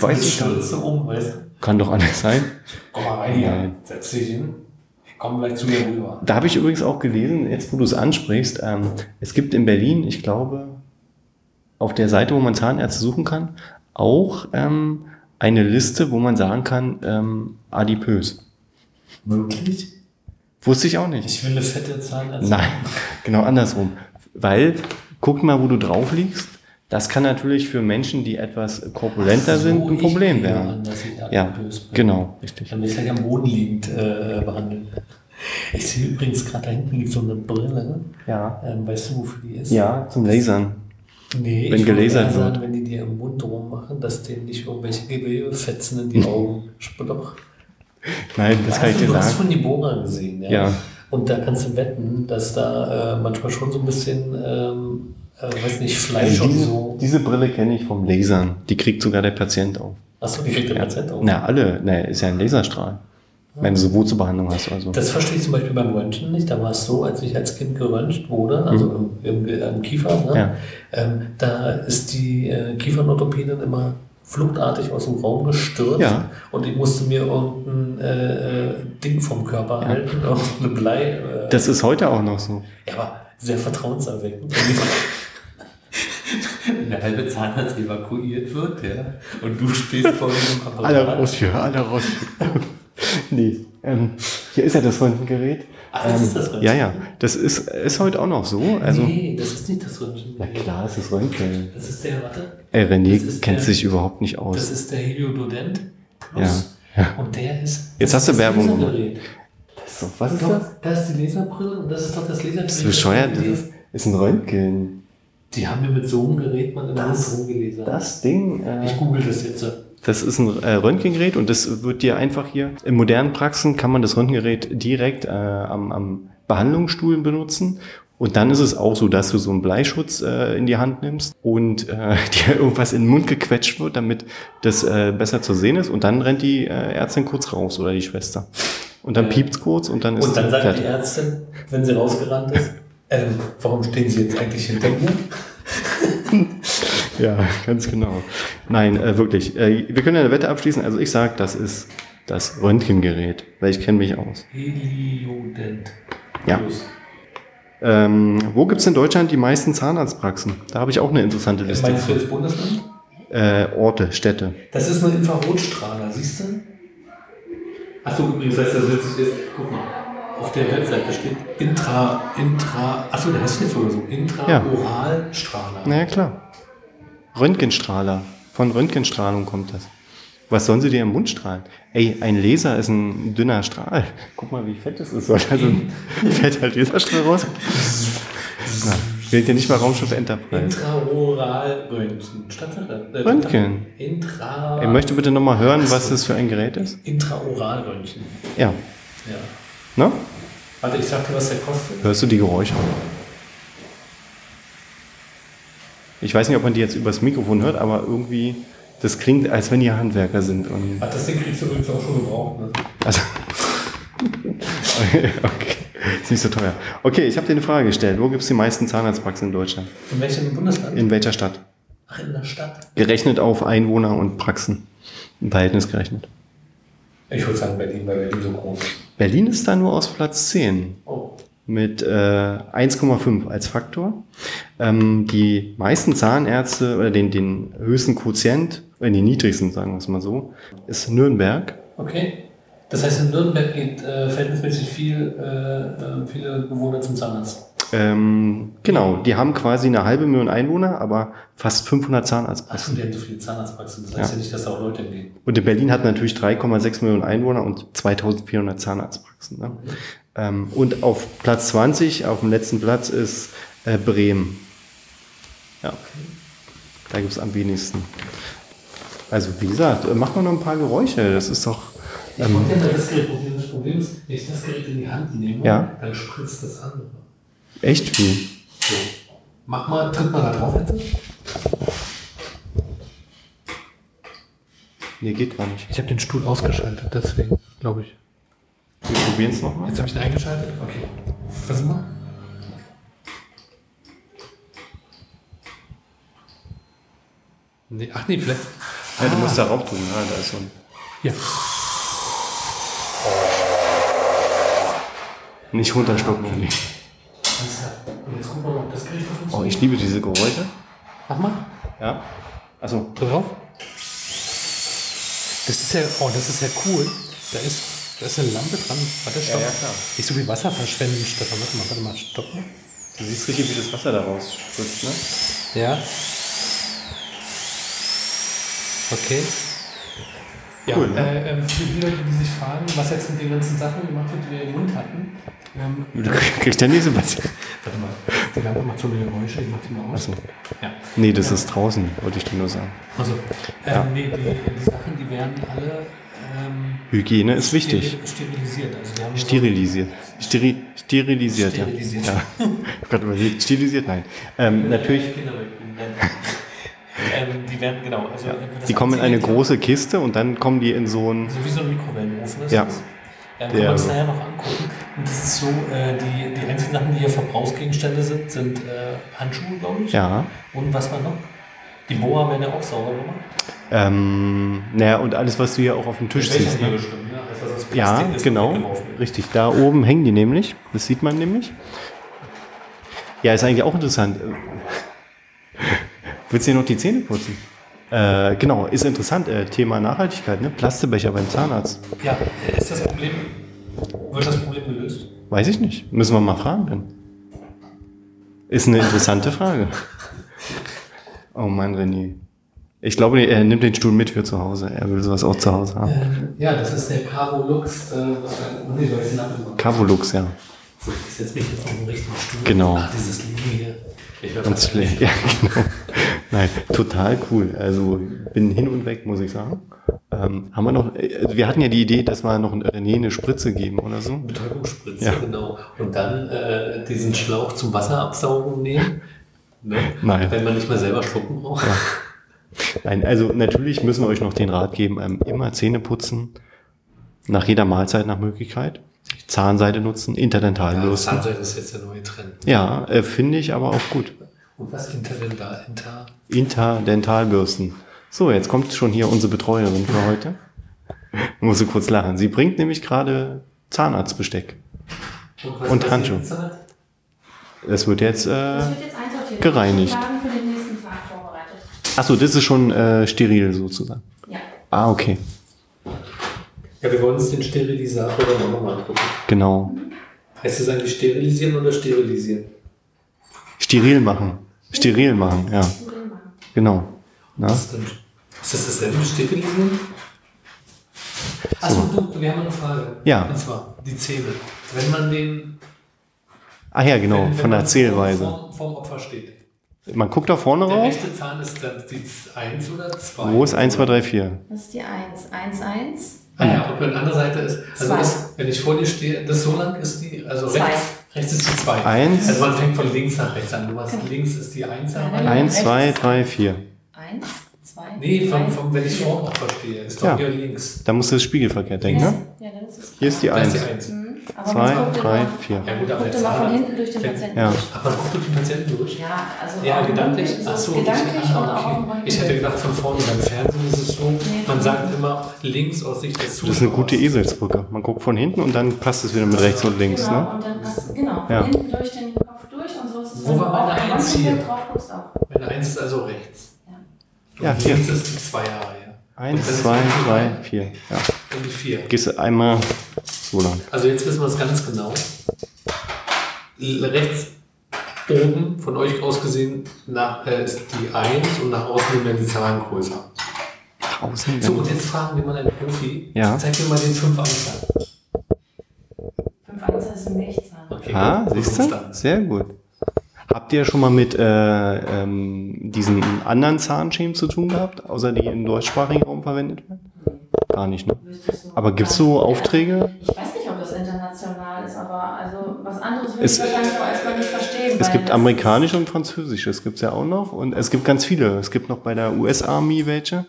weiß ich nicht. nicht. so um, weißt du? Kann doch alles sein. Komm mal rein hier, setz dich hin. Ich komm gleich zu mir rüber. Da habe ich übrigens auch gelesen, jetzt wo du es ansprichst, ähm, es gibt in Berlin, ich glaube, auf der Seite, wo man Zahnärzte suchen kann, auch ähm, eine Liste, wo man sagen kann, ähm, adipös. Wirklich? Wusste ich auch nicht. Ich will eine fette Zahnärztin. Nein, genau andersrum. Weil, guck mal, wo du drauf liegst. Das kann natürlich für Menschen, die etwas korpulenter so, sind, ein Problem werden. an, dass ich Ja, genau, richtig. Dann ich gleich am Boden liegend äh, behandeln. Ich sehe übrigens gerade da hinten liegt so eine Brille. Ja. Ähm, weißt du, wofür die ist? Ja, zum Lasern. Nee, Wenn ich gelasert eher sagen, wird. wenn die dir im Mund drum machen, dass denen nicht irgendwelche Gewebefetzen in die Augen sploch. Nein, das kann ich dir du hast sagen. von die Bohrer gesehen, ja. Ja. Und da kannst du wetten, dass da äh, manchmal schon so ein bisschen, ähm, äh, weiß nicht, Fleisch Also und diese, so. diese Brille kenne ich vom Lasern. Die kriegt sogar der Patient auf. Achso, die kriegt der Patient auf. Na, alle. Na, ist ja ein Laserstrahl. Wenn du so Wurzelbehandlung hast oder so. Das verstehe ich zum Beispiel beim Röntgen nicht. Da war es so, als ich als Kind geröntgt wurde, also im, im, im Kiefer, ne? Mhm. Ja. ähm, da ist die äh, Kiefernorthopädin immer fluchtartig aus dem Raum gestürzt Ja. und ich musste mir irgendein äh, äh, Ding vom Körper halten, irgendeine Blei. Äh, Das ist heute auch noch so. ja, aber sehr vertrauenserweckend. Der halbe Zahnarzt evakuiert wird, ja, und du stehst vor diesem Apparat. Alle raus hier, alle raus hier. nee, ähm, hier ist ja das Röntgengerät. Ach, das ähm, ist das Röntgen? Ja, ja. Das ist, ist heute auch noch so. Also, nee, das ist nicht das Röntgen. na klar, es ist Röntgen. Das ist der, warte, Ey, René Das ist kennt der- sich überhaupt nicht Das aus. ist der Heliododent Plus. Ja, Und der ist. Jetzt das hast du das Werbung gemacht. So, was ist Doch, das? da ist die Laserbrille und das ist doch das Lasergerät. Das ist bescheuert. Das ist, ist ein Röntgen. Die haben mir mit so einem Gerät mal im Mund Das- rumgelesen. Das Ding. Äh, Ich google das jetzt. Das ist ein äh, Röntgengerät und das wird dir einfach hier in modernen Praxen kann man das Röntgengerät direkt äh, am, am Behandlungsstuhl benutzen. Und dann ist es auch so, dass du so einen Bleischutz äh, in die Hand nimmst und äh, dir irgendwas in den Mund gequetscht wird, damit das äh, besser zu sehen ist. Und dann rennt die äh, Ärztin kurz raus oder die Schwester. Und dann Ja. piept's kurz und dann ist Und dann es sagt die fertig. Ärztin, wenn sie rausgerannt ist, ähm, warum stehen Sie jetzt eigentlich hinter mir? Ja, ganz genau. Nein, äh, wirklich. Äh, wir können eine Wette abschließen. Also ich sage, das ist das Röntgengerät, weil ich kenne mich aus. Heliodent. Ja. Ähm, wo gibt's in Deutschland die meisten Zahnarztpraxen? Da habe ich auch eine interessante Liste. Meinst du jetzt Bundesland? Äh, Orte, Städte. Das ist ein Infrarotstrahler, siehst du? Achso, übrigens, weißt du, das witzig ist, guck mal, auf der Webseite steht Intra, Intra, achso, der heißt jetzt sogar so, Intraoralstrahler. Na ja, klar. Röntgenstrahler. Von Röntgenstrahlung kommt das. Was sollen sie dir im Mund strahlen? Ey, ein Laser ist ein dünner Strahl. Guck mal, wie fett das ist. Also ein fetter Laserstrahl raus? Na, wählt ja nicht mal Raumschiff Enterprise. Intraoralröntgen. Stadtsache. Äh, Röntgen. Intra. Ich möchte bitte nochmal hören, was das für ein Gerät ist. Intraoralröntgen. Ja. Ja. Ne? Warte, ich sag dir, was der kostet. Hörst du die Geräusche? Ich weiß nicht, ob man die jetzt übers Mikrofon hört, aber irgendwie, das klingt, als wenn die Handwerker sind. Und, Ach, das Ding kriegst du übrigens auch schon gebraucht, ne? also, okay, ist nicht so teuer. Okay, ich habe dir eine Frage gestellt. Wo gibt es die meisten Zahnarztpraxen in Deutschland? In welchem Bundesland? In welcher Stadt? Ach, in der Stadt. Gerechnet auf Einwohner und Praxen. Im Verhältnis gerechnet. Ich würde sagen Berlin, weil Berlin so groß ist. Berlin ist da nur aus Platz 10. Oh. mit äh, 1,5 als Faktor. Ähm, die meisten Zahnärzte oder den, den höchsten Quotient, oder den niedrigsten, sagen wir es mal so, ist Nürnberg. Okay. Das heißt, in Nürnberg geht äh, verhältnismäßig viel, äh, äh, viele Bewohner zum Zahnarzt. Ähm, genau, die haben quasi eine halbe Million Einwohner, aber fast 500 Zahnarztpraxen. Achso, die haben so viele Zahnarztpraxen. Das heißt ja, nicht, dass da auch Leute hingehen. Und in Berlin hat natürlich 3,6 Millionen Einwohner und 2400 Zahnarztpraxen. Ne? Ähm, und auf Platz 20, auf dem letzten Platz, ist äh, Bremen. Ja. Da gibt es am wenigsten. Also, wie gesagt, äh, mach mal noch ein paar Geräusche. Das ist doch. Ich Ähm, wollte ja das Gerät probieren. Das Problem ist, wenn ich das Gerät in die Hand nehme, Ja. dann spritzt das andere. Echt viel. So. Mach mal, drück mal da drauf jetzt. Nee, geht gar nicht. Ich habe den Stuhl ausgeschaltet, deswegen, glaube ich. Wir probieren es nochmal. Jetzt habe ich ihn eingeschaltet. Okay. Versuch mal. Nee, ach nee, vielleicht. Ja, du musst darauf tun. Ja, da ist so ein. Ja. Nicht runterschlucken. Alles klar. Und jetzt gucken wir mal, ob das Gerät Oh, ich liebe diese Geräusche. Mach mal. Ja. Also, Drück drauf. Das ist ja, oh, das ist ja cool. Da ist, da ist eine Lampe dran. Warte, stopp. Ja, ja, klar. Nicht so viel Wasser verschwenden, Stefan. Warte mal, warte mal, stopp mal. du siehst richtig, wie das Wasser da rausspritzt, ne? Ja. Okay. Ja, Cool, ne? äh, ähm, für die Leute, die sich fragen, was jetzt mit den ganzen Sachen gemacht wird, die wir im Mund hatten. Ähm, Du kriegst ja nicht so was. Warte mal, die Lampe macht so eine Geräusche, ich mach die mal aus. Achso. Ja. Nee, das ist draußen, wollte ich dir nur sagen. Also, ähm, Ja. nee, die, die Sachen, die werden alle ähm, Hygiene ist wichtig. steril- sterilisiert. Also haben so- Sterilisiert. Steri sterilisiert, Sterilisiert. ja. ja. Ich grad überlegt, sterilisiert, nein. Ähm, natürlich, wegbringen, nein. ähm, die werden, genau. Also, das die kommen in eine große Kiste und dann kommen die in so ein. So wie so ein Mikrowellenofen ist Ja. das. Der- können wir uns nachher noch angucken. Und das ist so, äh, die, die einzigen Sachen, die hier Verbrauchsgegenstände sind, sind äh, Handschuhe, glaube ich. Ja. Und was war noch? Die Boa werden ja auch sauber gemacht. Ähm, naja, und alles, was du hier auch auf dem Tisch siehst. Ne? bestimmt, ne? Plastik Ja, ist, genau. Richtig. Da oben hängen die nämlich. Das sieht man nämlich. Ja, ist eigentlich auch interessant. Willst du dir noch die Zähne putzen? Äh, genau, ist interessant. Äh, Thema Nachhaltigkeit, ne? Plastebecher beim Zahnarzt. Ja, äh, ist das Problem, wird das Problem gelöst? Weiß ich nicht. Müssen wir mal fragen dann. Ist eine interessante Frage. Oh Mann, René. Ich glaube, er nimmt den Stuhl mit für zu Hause. Er will sowas auch zu Hause haben. Ähm, ja, das ist der Caro Lux. Äh, machen? Cavolux, ja. So, ich setze mich jetzt auf den richtigen Stuhl. Genau. Ach, dieses Liegen hier. Ich Ganz fast- schlecht. Ja, genau. Nein, total cool. Also bin hin und weg, muss ich sagen. Ähm, haben wir noch, äh, wir hatten ja die Idee, dass wir noch ein René eine Spritze geben oder so. Betäubungsspritze, Ja. genau. Und dann äh, diesen Schlauch zum Wasserabsaugen nehmen. Ne? Nein. Wenn man nicht mehr selber schlucken braucht. Nein, also natürlich müssen wir euch noch den Rat geben, ähm, immer Zähne putzen, nach jeder Mahlzeit nach Möglichkeit. Zahnseide nutzen, Ja, Interdentalbürsten. Zahnseide ist jetzt der neue Trend. Ja, äh, finde ich aber auch gut. Und was Interdental? Inter Interdentalbürsten. So, jetzt kommt schon hier unsere Betreuerin für heute. Muss sie kurz lachen. Sie bringt nämlich gerade Zahnarztbesteck. was Und passiert Handschuhe. Es wird jetzt, äh, Das wird jetzt gereinigt. Achso, das ist schon äh, steril sozusagen. Ja. Ah, okay. Ja, wir wollen uns den Sterilisator dann auch nochmal angucken. Genau. Heißt das eigentlich sterilisieren oder sterilisieren? Steril machen. Steril machen, ja. Genau. Na? Ist, das dasselbe wie sterilisieren? Achso, du, wir haben eine Frage. Ja. Und zwar die Zähne. Wenn man den. Ach ja, genau, wenn, wenn von der man Zählweise. Vorm, vorm Opfer steht. Man guckt da vorne Der raus. rechte Zahn ist dann die 1 oder 2. Wo ist 1, 2, 3, 4? Das ist die 1. 1, 1. Ah ja, und an der anderen Seite ist, also Zwei. ist, wenn ich vor dir stehe, das so lang ist die, also Zwei. rechts, rechts ist die 2. Eins. Also man fängt von links nach rechts an. Du hast links ist die 1 Ja, an. ja. 1, 2, 3, 4. 1, 2. Nee, vom, vom, wenn ich vor dem Opfer stehe, ist doch Ja. hier links. Da musst du das spiegelverkehrt denken, ne? Ja, das ist Hier ist die Da ist 1. die 1. Aber Zwei, drei, immer, vier. Ja gut, aber Guckt der immer von hinten durch den Patienten Ja. durch. Ach, man guckt durch die Patienten durch? Ja, also Ja, auch gedanklich. so Ach so, gedanklich ich, und ah, auch auf dem okay. Ich hätte gedacht, von vorne beim Fernsehen ist es so, man sagt immer links aus Sicht des Zuschauers. Das ist eine gute Eselsbrücke. Man guckt von hinten und dann passt es wieder mit rechts und links, Genau, ne? und dann passt, genau, von Ja. hinten durch den Kopf durch und so ist es Wo dann war meine auch, wenn Eins hier? drauf guckst auch. Meine 1 ist also rechts. Ja. Und Ja, hier. links ist die 2 Jahre, ja. 1, 2, 3, 4. Ja. Und die 4. Gehst du einmal so lang. Also jetzt wissen wir es ganz genau. Rechts oben von euch aus gesehen nach, äh, ist die 1 und nach außen werden die Zahlen größer. Außen. So, und jetzt fragen wir mal einen Profi. Ja. Zeig mir mal den 5 Anzahl. 5 1 ist ein Milchzahn. Okay, Ah, gut, siehst du? Sehr gut. Habt ihr schon mal mit äh, ähm, diesen anderen Zahnschemen zu tun gehabt, außer die im deutschsprachigen Raum verwendet werden? Gar nicht, ne? Aber gibt's gar so. Aufträge? Ich weiß nicht, ob das international ist, aber also was anderes würde Es- ich wahrscheinlich auch erstmal nicht verstehen. Es gibt amerikanische und französische, das gibt's ja auch noch. Und es gibt ganz viele. Es gibt noch bei der US-Army welche.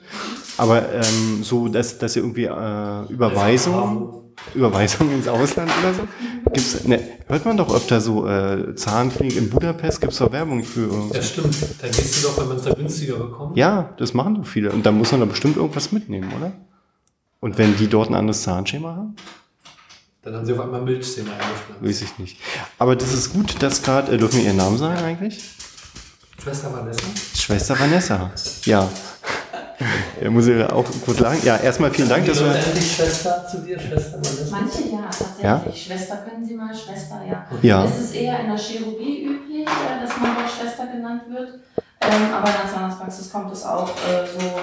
Aber ähm, so, dass, dass ihr irgendwie äh, Überweisung, Überweisung ins Ausland oder so. Gibt's, ne, hört man doch öfter so, äh, Zahnklinik in Budapest gibt's doch Werbung für. Ja, stimmt. Da gehst du doch, wenn man es da günstiger bekommt. Ja, das machen doch viele. Und da muss man da bestimmt irgendwas mitnehmen, oder? Und wenn die dort ein anderes Zahnschema haben? Dann haben sie auf einmal Milchzähne eingepflanzt. Weiß ich nicht. Aber das ist gut, dass gerade, äh, dürfen wir ihren Namen sagen eigentlich? Schwester Vanessa? Schwester Vanessa. Ja. Er muss ja auch kurz lachen. Ja, erstmal vielen Dank, dass Sagen wir. Eigentlich Schwester zu dir, Schwester Vanessa? Manche ja, tatsächlich. Ja? Schwester können Sie mal, Schwester, ja. Ja. Es ist eher in der Chirurgie üblich, äh, dass man dort Schwester genannt wird. Ähm, aber in der Zahnarztpraxis kommt es auch äh, so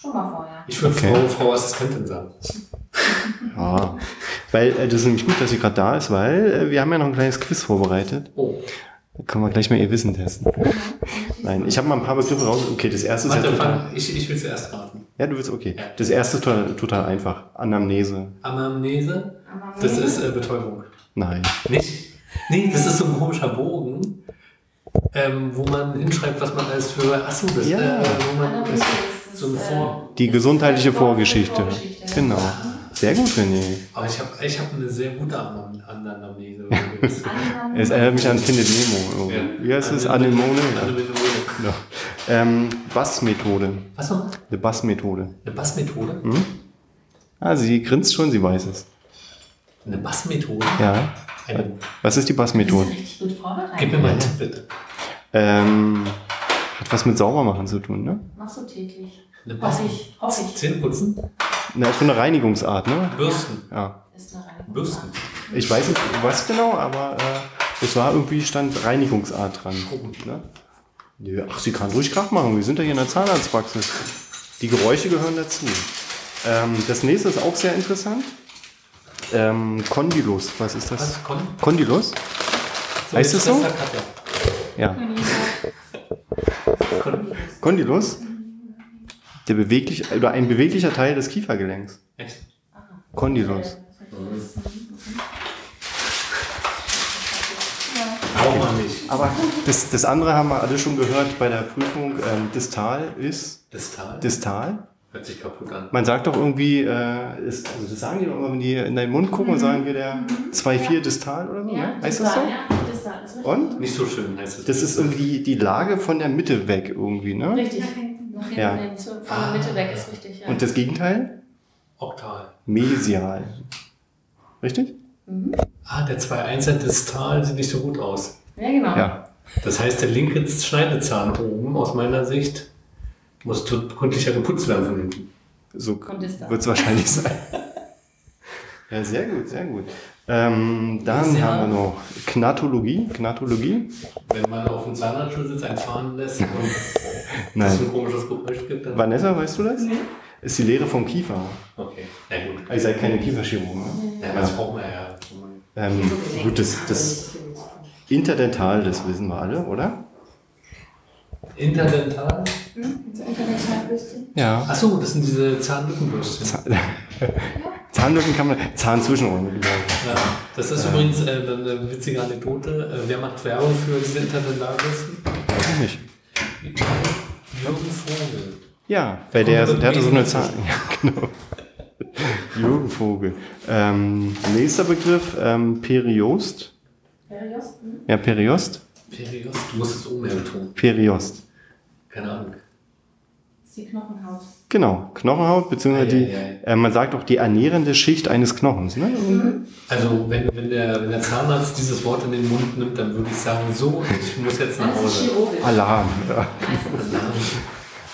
schon mal vor, ja. Ich würde Okay. Frau, Frau Assistentin sagen. Ja. Weil äh, das ist nämlich gut, dass sie gerade da ist, weil äh, wir haben ja noch ein kleines Quiz vorbereitet. Oh. Da können wir gleich mal ihr Wissen testen. Nein, ich habe mal ein paar Begriffe raus. Okay, das erste ist ja Warte, total. fang, ich, ich will zuerst raten. Ja, du willst okay. Das erste ist total, total einfach. Anamnese. Anamnese, Aber das ist äh, Betäubung. Nein. Nicht? Nee, das ist so ein komischer Bogen, ähm, wo man hinschreibt, was man alles für. Achso, das Ja. äh, wo man. Anamnese ist so das, Vor- Die gesundheitliche äh, Vor- Vorgeschichte. Vorgeschichte. Genau. Sehr gut, René. Aber ich habe ich hab eine sehr gute Anam Anamnese. Es erinnert mich an Findet Nemo. Wie heißt es? Anemone? Ja. Anemone. Genau. Ähm, Bass-Methode. Was noch? Eine Bass-Methode. Eine Bassmethode? Hm? Ah, sie grinst schon, sie weiß es. Eine Bassmethode? Ja. Eine, Was ist die Bassmethode? gib mir mal einen Tipp, bitte. Ähm, hat was mit Saubermachen zu tun, ne? Machst du täglich. Eine Hoffe ich, hoffe ich. Zähneputzen? Na, ist so eine Reinigungsart, ne? Bürsten. Ja. Ist eine Reinigung. Bürsten. Ich weiß nicht, was genau, aber äh, es war irgendwie, stand Reinigungsart dran. Ne? Nö, Ach, sie kann ruhig Krach machen. Wir sind ja hier in der Zahnarztpraxis. Die Geräusche gehören dazu. Ähm, das nächste ist auch sehr interessant. Ähm, Condylus, was ist das? Was? Kon Condylus? so Heißt es so? Ja. Condylus? Der beweglich, oder ein beweglicher Teil des Kiefergelenks. Echt? Condylus. Braucht man nicht. Aber das, das andere haben wir alle schon gehört bei der Prüfung. Ähm, distal ist Distal? distal. Hört sich kaputt an. Man sagt doch irgendwie, äh, ist, also das sagen die doch immer, wenn die in deinen Mund gucken und sagen wir der 2,4 distal oder so, Ja, ne? Heißt das so? Ja, distal. Und? Nicht so schön heißt es. Das ist irgendwie die Lage von der Mitte weg irgendwie, ne? Richtig. Nach hinten Ja. hin, zu- von der Mitte weg ist richtig, ja. Und das Gegenteil? Oktal. Mesial. Richtig? Ah, der 2-1er Distal sieht nicht so gut aus. ja, genau. Ja. Das heißt, der linke Schneidezahn oben, aus meiner Sicht, muss gründlicher geputzt werden von hinten. So wird es wahrscheinlich sein. Ja, sehr gut, sehr gut. Ähm, dann haben wir noch Knatologie. Knatologie? Wenn man auf dem Zahnarztstuhl sitzt, einen fahren lässt und es Nein. ein komisches Geräusch gibt, dann. Vanessa, weißt du das? Ist die Lehre vom Kiefer. Okay, na gut. Ihr seid keine Kieferchirurgen, ne? Ja, das brauchen wir ja. Ähm, gut, das, das Interdental, das wissen wir alle, oder? Interdental? Ja. Achso, das sind diese Zahnlückenbürstchen. Zahnlücken kann man. Zahnzwischenräume. Ja, das ist übrigens äh, eine witzige Anekdote. Äh, wer macht Werbung für diese Interdentalbürsten? Weiß ich nicht. Jürgen Vogel. Ja, weil der, der hatte so eine Zahn. Ja, genau. Jürgen Vogel. Ähm, nächster Begriff, ähm, Periost. Periost? Hm? Ja, Periost. Periost, du musst es oben her betonen. Periost. Keine Ahnung. Das ist die Knochenhaut. Genau, Knochenhaut, beziehungsweise die, Ei, ei, äh, man sagt auch die ernährende Schicht eines Knochens. Ne? Also, wenn, wenn, der, wenn der Zahnarzt dieses Wort in den Mund nimmt, dann würde ich sagen, so, ich muss jetzt nach Hause. Alarm. Ja. Alarm.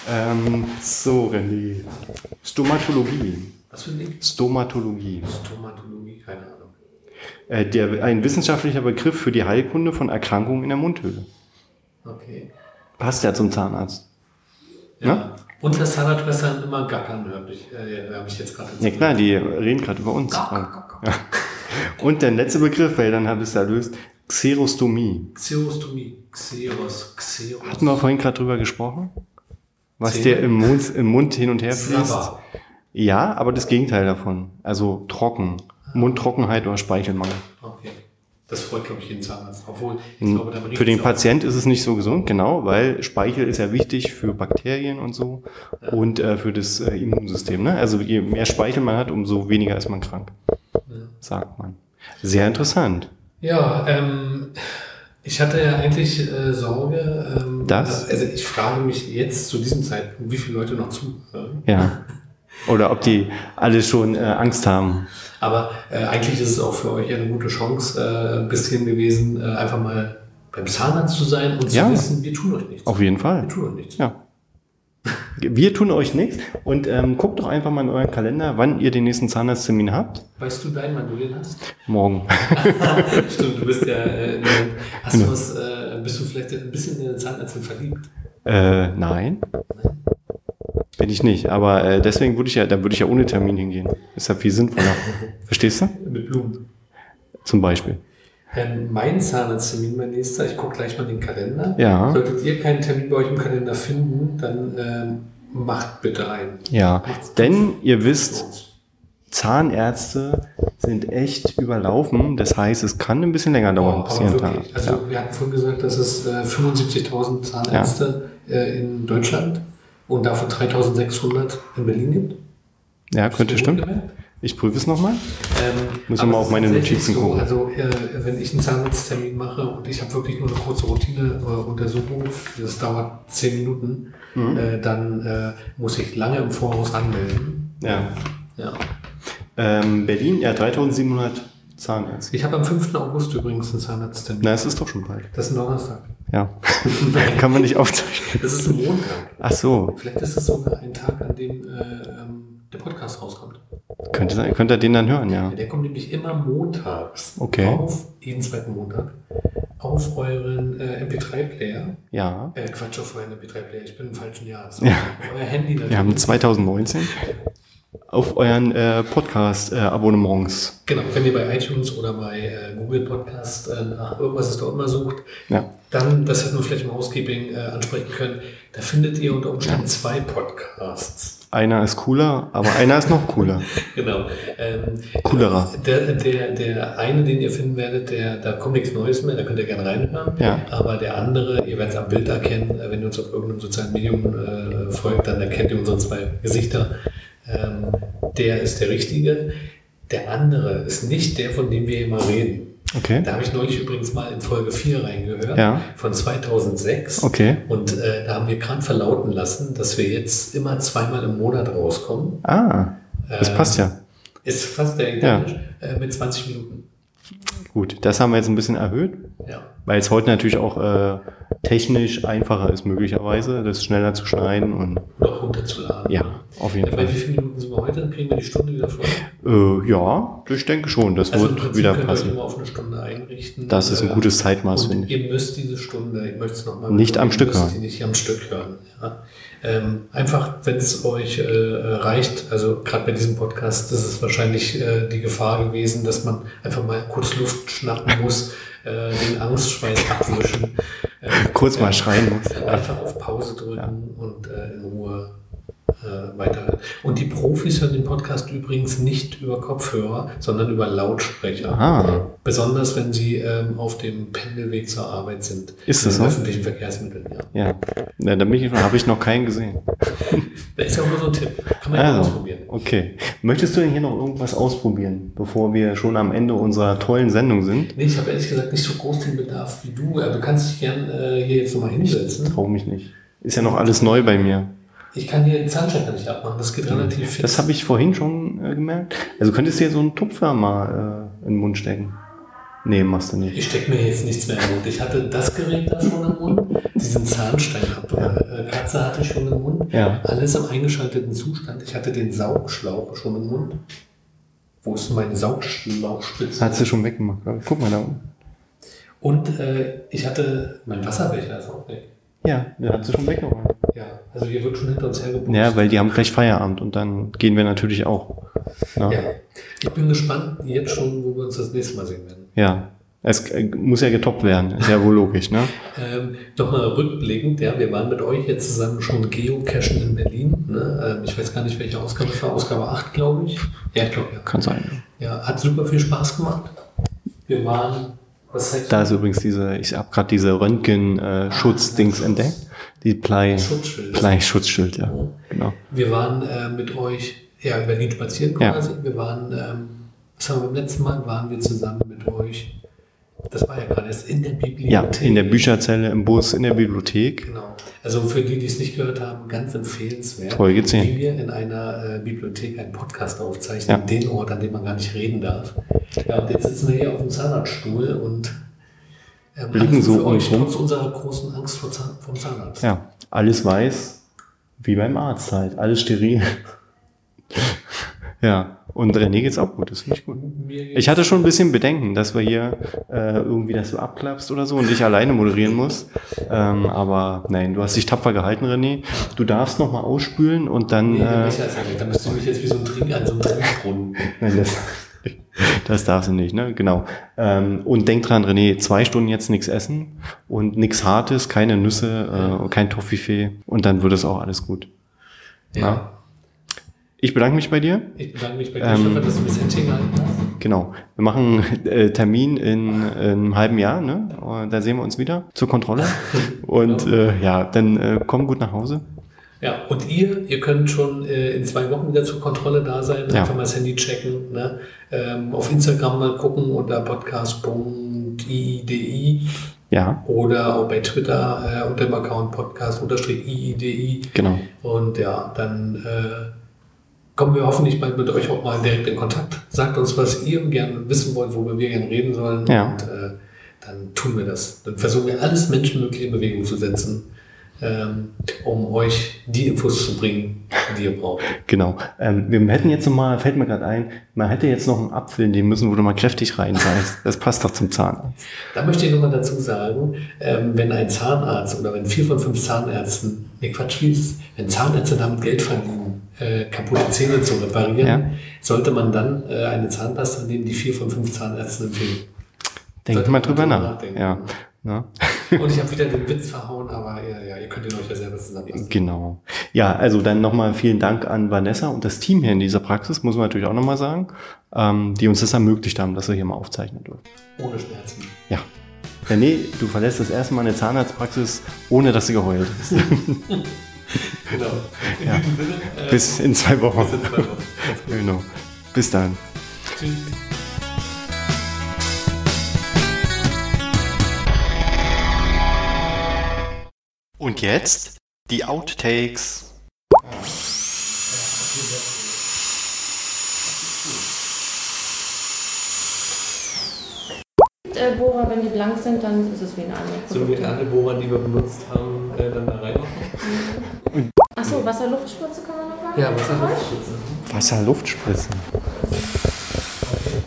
Ähm, so, René. Stomatologie. Was für ein Ding? Stomatologie. Stomatologie, keine Ahnung. Äh, der, ein wissenschaftlicher Begriff für die Heilkunde von Erkrankungen in der Mundhöhle. Passt ja zum Zahnarzt. Ja. Ja? Und das Zahnradschwestern immer gackern, habe ich, äh, hab ich jetzt gerade Ja klar, die reden gerade über uns. Ja. Und der letzte Begriff, weil dann habe ich es erlöst, Xerostomie. Xerostomie. Xeros. Xeros. Hatten wir vorhin gerade drüber gesprochen? Was Zähne? dir im Mund, im Mund hin und her fließt? Ja, aber das Gegenteil davon. Also trocken. Mundtrockenheit oder Speichelmangel. Okay. Das freut, glaube ich, jeden Zahnarzt. Obwohl, ich glaube, da Für den Patient ist es nicht so gesund, genau, weil Speichel ist ja wichtig für Bakterien und so und äh, für das äh, Immunsystem. Ne? Also je mehr Speichel man hat, umso weniger ist man krank, sagt man. Sehr interessant. Ja, ähm, ich hatte ja eigentlich äh, Sorge, ähm, Das? also ich frage mich jetzt zu diesem Zeitpunkt, wie viele Leute noch zuhören. Ja. Oder ob die alle schon äh, Angst haben. Aber äh, eigentlich ist es auch für euch eine gute Chance, äh, ein bisschen gewesen, äh, einfach mal beim Zahnarzt zu sein und Ja. zu wissen, wir tun euch nichts. Auf jeden Wir Fall. tun euch nichts. Ja. Wir tun euch nichts und ähm, guckt doch einfach mal in euren Kalender, wann ihr den nächsten Zahnarzttermin habt. Weißt du deinen, wann du den hast? Morgen. Stimmt, du bist ja, äh, hast Genau. du was, äh, bist du vielleicht ein bisschen in eine Zahnärztin verliebt? Äh, nein. Bin ich nicht. Aber äh, deswegen würde ich ja, da würde ich ja ohne Termin hingehen. Ist ja viel sinnvoller. Verstehst du? Mit Blumen. Zum Beispiel. Ähm, mein Zahnarzttermin, mein nächster, ich gucke gleich mal den Kalender. Ja. Solltet ihr keinen Termin bei euch im Kalender finden, dann ähm, macht bitte einen. Ja. Denn ihr wisst. Zahnärzte sind echt überlaufen. Das heißt, es kann ein bisschen länger dauern, Oh, bis aber wirklich. Also wir hatten vorhin gesagt, dass es äh, 75.000 Zahnärzte äh, in Deutschland und davon 3.600 in Berlin gibt. Ja, könnte stimmen. Ich prüfe es nochmal. Ähm, Muss mal auf meine Notizen so, gucken. Also äh, wenn ich einen Zahnarzttermin mache und ich habe wirklich nur eine kurze Routine-Untersuchung, das dauert 10 Minuten, Mhm. äh, dann äh, muss ich lange im Voraus anmelden. Ja. Ja. Ähm, Berlin, ja, 3700 Zahnärzte. Ich habe am 5. August übrigens einen Zahnarzttermin. Na, es ist doch schon bald. Das ist ein Donnerstag. Ja. kann man nicht aufzeichnen. Das ist ein Montag. Ach so. Vielleicht ist es sogar ein Tag, an dem äh, ähm, der Podcast rauskommt. Könnte sein. Könnt ihr den dann hören, ja. Der kommt nämlich immer montags Okay. auf, jeden zweiten Montag, auf euren äh, MP3-Player. Ja. Äh, Quatsch, auf euren MP3-Player, ich bin im falschen Jahr. So, Ja. Euer Handy natürlich. Wir haben 2019 auf euren äh, Podcast-Abonnements. Genau, wenn ihr bei iTunes oder bei äh, Google Podcast äh, nach irgendwas ist doch immer sucht, ja. dann, das hätten wir vielleicht im Housekeeping äh, ansprechen können, da findet ihr unter Umständen zwei Podcasts. Einer ist cooler, aber einer ist noch cooler. Genau. Ähm, Coolerer. Der, der, der eine, den ihr finden werdet, der, da kommt nichts Neues mehr, da könnt ihr gerne reinhören. Ja. Aber der andere, ihr werdet es am Bild erkennen, äh, wenn ihr uns auf irgendeinem sozialen Medium äh, folgt, dann erkennt ihr unsere zwei Gesichter. Ähm, der ist der richtige. Der andere ist nicht der, von dem wir mal reden. Okay. Da habe ich neulich übrigens mal in Folge 4 reingehört, Ja. von 2006. Okay. Und äh, da haben wir gerade verlauten lassen, dass wir jetzt immer zweimal im Monat rauskommen. Ah, das Ähm, passt ja. Ist fast der identisch, äh, mit 20 Minuten. Gut, das haben wir jetzt ein bisschen erhöht, Ja. weil es heute natürlich auch äh, technisch einfacher ist, möglicherweise, das schneller zu schneiden und Oder auch runterzuladen. ja, auf jeden Bei wie Fall. vielen Minuten sind wir heute? Kriegen wir die Stunde wieder voll? Äh, ja, ich denke schon, das Also wird wieder euch passen. immer auf eine Stunde einrichten. Das ist ein Äh, gutes Zeitmaß, Und finde ich. ihr müsst diese Stunde, ich möchte es nochmal Nicht am Stück hören. nicht am Stück hören. Ja. Ähm, einfach, wenn es euch äh, reicht, also gerade bei diesem Podcast ist es wahrscheinlich äh, die Gefahr gewesen, dass man einfach mal kurz Luft schnappen muss, äh, den Angstschweiß abwischen. Kurz mal äh, schreien muss. Einfach auf Pause drücken und äh, in Ruhe äh, weiterhören. Und die Profis hören den Podcast übrigens nicht über Kopfhörer, sondern über Lautsprecher. Ah, Besonders wenn sie ähm, auf dem Pendelweg zur Arbeit sind. Ist das so? öffentlichen Verkehrsmitteln, ja. ja. ja da bin ich, habe ich noch keinen gesehen. Das ist ja auch nur so ein Tipp. Kann man ja Also, ausprobieren. okay. Möchtest du denn hier noch irgendwas ausprobieren, bevor wir schon am Ende unserer tollen Sendung sind? Nee, ich habe ehrlich gesagt nicht so groß den Bedarf wie du. Aber du kannst dich gern äh, hier jetzt nochmal hinsetzen. Traue mich nicht. Ist ja noch alles neu bei mir. Ich kann hier den Zahnstecker nicht abmachen. Das geht relativ fix. Das habe ich vorhin schon äh, gemerkt. Also könntest du dir so einen Tupfer mal äh, in den Mund stecken. Nee, machst du nicht. Ich stecke mir jetzt nichts mehr im Mund. Ich hatte das Gerät da schon im Mund, diesen Zahnstein äh, Katze hatte ich schon im Mund. Ja. Alles im eingeschalteten Zustand. Ich hatte den Saugschlauch schon im Mund. Wo ist meine Saugschlauchspitze? Hat sie schon weggemacht. Guck mal da unten. Und äh, ich hatte, mein Wasserbecher ist auch weg. Ja, der hat sie schon weggeräumt. Ja, also hier wird schon hinter uns hergebucht. Ja, weil die haben gleich Feierabend und dann gehen wir natürlich auch. Ja. Ja. Ich bin gespannt jetzt schon, wo wir uns das nächste Mal sehen werden. ja. Es äh, muss ja getoppt werden, ist ja wohl logisch, ne? Ähm, Nochmal rückblickend, ja, wir waren mit euch jetzt zusammen schon geocachen in Berlin. Ne? Ähm, ich weiß gar nicht, welche Ausgabe es war, Ausgabe 8, glaube ich. Ja, ich glaube ja. Kann sein. Ja, hat super viel Spaß gemacht. Wir waren, Da ist übrigens diese, ich habe gerade diese Röntgen-Schutz-Dings entdeckt. Die Blei, Schutzschild. Blei-Schutzschild, ja. Genau. Wir waren äh, mit euch ja, in Berlin spazieren Ja. quasi. Wir waren, ähm, was haben wir beim letzten Mal? Waren wir zusammen mit euch, das war ja gerade erst in der Bibliothek. Ja, in der Bücherzelle, im Bus, in der Bibliothek. Genau. Also für die, die es nicht gehört haben, ganz empfehlenswert. Folge 10. Wie wir in einer äh, Bibliothek einen Podcast aufzeichnen, Ja. den Ort, an dem man gar nicht reden darf. Ja, und jetzt sitzen wir hier auf dem Zahnarztstuhl und ähm, Blicken so für euch, um- trotz unserer großen Angst vor Zahn, vom Zahnarzt. Ja, alles weiß, wie beim Arzt halt. Alles steril. ja, und René geht's auch gut, das finde ich gut. Ich hatte schon ein bisschen Bedenken, dass wir hier äh, irgendwie das so abklappst oder so und ich alleine moderieren muss. Ähm, aber nein, du hast dich tapfer gehalten, René. Du darfst nochmal ausspülen und dann. Nee, Äh, da müsste ich mich jetzt wie so ein Trink an so einem Trinkbrunnen. nein, das, das darfst du nicht, ne? Genau. Ähm, und denk dran, René, zwei Stunden jetzt nichts essen und nichts Hartes, keine Nüsse, äh, kein Toffifee und dann wird es auch alles gut. Ja. Ich bedanke mich bei dir. Ich bedanke mich bei dir, Ähm, Stefan, dass du das Händchen gehalten hast. Genau. Wir machen äh, Termin in, in einem halben Jahr, ne? Und da sehen wir uns wieder zur Kontrolle. Und äh, ja, dann äh, komm gut nach Hause. Ja, und ihr, ihr könnt schon äh, in zwei Wochen wieder zur Kontrolle da sein, Ja. einfach mal das Handy checken, ne? ähm, auf Instagram mal gucken unter podcast.iidi Ja, oder auch bei Twitter äh, unter dem Account podcast-iidi genau. und ja, dann äh, kommen wir hoffentlich bald mit euch auch mal direkt in Kontakt. Sagt uns, was ihr gerne wissen wollt, worüber wir gerne reden sollen Ja. und äh, dann tun wir das. Dann versuchen wir alles Menschenmögliche in Bewegung zu setzen, ähm, um euch die Infos zu bringen, die ihr braucht. Genau. Ähm, wir hätten jetzt noch mal, fällt mir gerade ein, man hätte jetzt noch einen Apfel nehmen müssen, wo du mal kräftig reinbeißt. Das passt doch zum Zahnarzt. Da möchte ich nochmal dazu sagen, ähm, wenn ein Zahnarzt oder wenn vier von fünf Zahnärzten, nee Quatsch, wie ist es? wenn Zahnärzte damit Geld verdienen, äh, kaputte Zähne zu reparieren, Ja. sollte man dann äh, eine Zahnpasta nehmen, die vier von fünf Zahnärzten empfehlen. Denk Sollte mal drüber nach. nachdenken. Ja. ja. Und ich habe wieder den Witz verhauen, aber ja, ja, ihr könnt ihn euch ja selber zusammenlassen. Genau. Ja, also dann nochmal vielen Dank an Vanessa und das Team hier in dieser Praxis, muss man natürlich auch nochmal sagen, ähm, die uns das ermöglicht haben, dass wir hier mal aufzeichnen dürfen. Ohne Schmerzen. Ja. René, du verlässt das erste Mal eine Zahnarztpraxis, ohne dass du geheult hast. Genau. In Ja. diesem Sinne, äh, Bis in zwei Wochen. bis in zwei Wochen. Genau. Bis dann. Tschüss. Und jetzt die Outtakes. Bohrer, wenn die blank sind, dann ist es wie ein anderes So wie alle Bohrer, die wir benutzt haben, äh, dann da reinmachen. Achso, Wasserluftspritze kann man noch machen? Ja, was ist das? Wasser-Luftspritzen.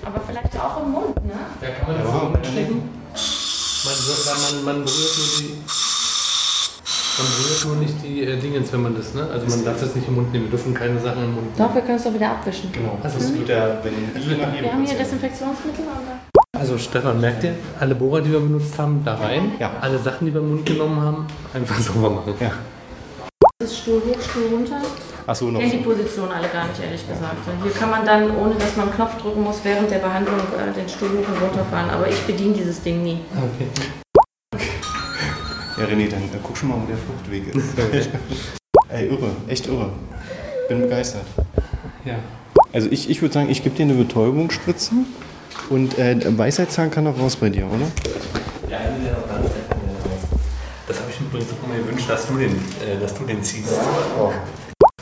Aber vielleicht auch im Mund, ne? Ja, kann man das Ja. so mitstecken? Man, man, man berührt nur die. Man berührt nur nicht die äh, Dingens, wenn man das, ne? Also man darf das nicht im Mund nehmen. Wir dürfen keine Sachen im Mund nehmen. Doch, wir können es doch wieder abwischen. Genau. Das wird der, wenn Wir haben hier Desinfektionsmittel oder? Also Stefan, merkt ihr, alle Bohrer, die wir benutzt haben, da rein. Ja. Alle Sachen, die wir im Mund genommen haben, einfach sauber machen. Ja. Das ist Stuhl hoch, Stuhl runter. Achso, noch. Ich kenne die Position alle gar nicht, ehrlich gesagt. Hier kann man dann, ohne dass man einen Knopf drücken muss, während der Behandlung äh, den Stuhl hoch und runter fahren. Aber ich bediene dieses Ding nie. Okay. Ja, René, dann äh, guck schon mal, wo der Fluchtweg ist. Ey, irre, echt irre. Bin begeistert. Ja. Also ich, ich würde sagen, ich gebe dir eine Betäubungsspritze und äh, Weisheitszahn kann noch raus bei dir, oder? Ja, der noch ganz Das habe ich mir übrigens auch immer gewünscht, dass du den, äh, dass du den ziehst.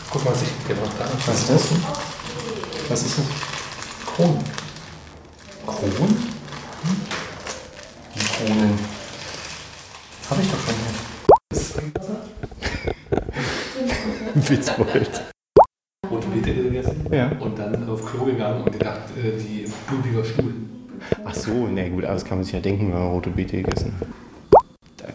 Guck mal, was ich gemacht habe. Was ist das? Was ist das? Kronen. Kronen? Die Kronen. Habe ich doch schon hier. Witzbold. Beete gegessen. Ja. Und dann auf Klo gegangen und gedacht, äh, die blutiger Stuhl. Ach so, na gut, aber das kann man sich ja denken, wenn man rote Beete gegessen hat.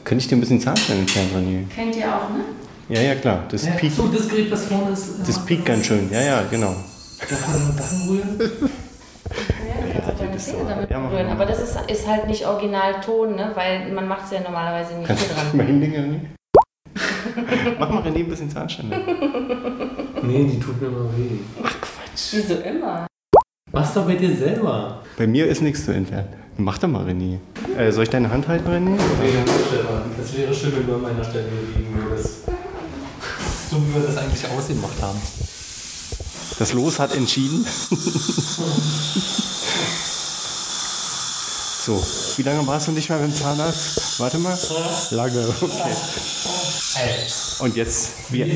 Könnte ich dir ein bisschen Zahnstein entfernen, René? Kennt ihr auch, ne? Ja, ja, klar. Das Ja, piekt, so, das Gerät, was vorne ist. äh, das piekt ganz schön. Ja, ja, genau. Darf man Sachen rühren? Ja, du kannst auch deine das so. damit Ja, mal. Aber das ist, ist halt nicht Originalton, ne? Weil man macht es ja normalerweise nicht Kannst hier du dran. mal hinlegen, René? Mach mal René ein bisschen Zahnstein. Nee, die tut mir mal weh. Wieso immer? Mach's doch bei dir selber. Bei mir ist nichts zu entfernen. Mach doch mal, René. Äh, soll ich deine Hand halten, René? Nee, Stefan, das wäre schön, wenn du an meiner Stelle liegen würdest. So wie wir das eigentlich ausgemacht haben. Das Los hat entschieden. so, wie lange warst du nicht mehr beim Zahnarzt? Warte mal. Lange, okay. Und jetzt, wir,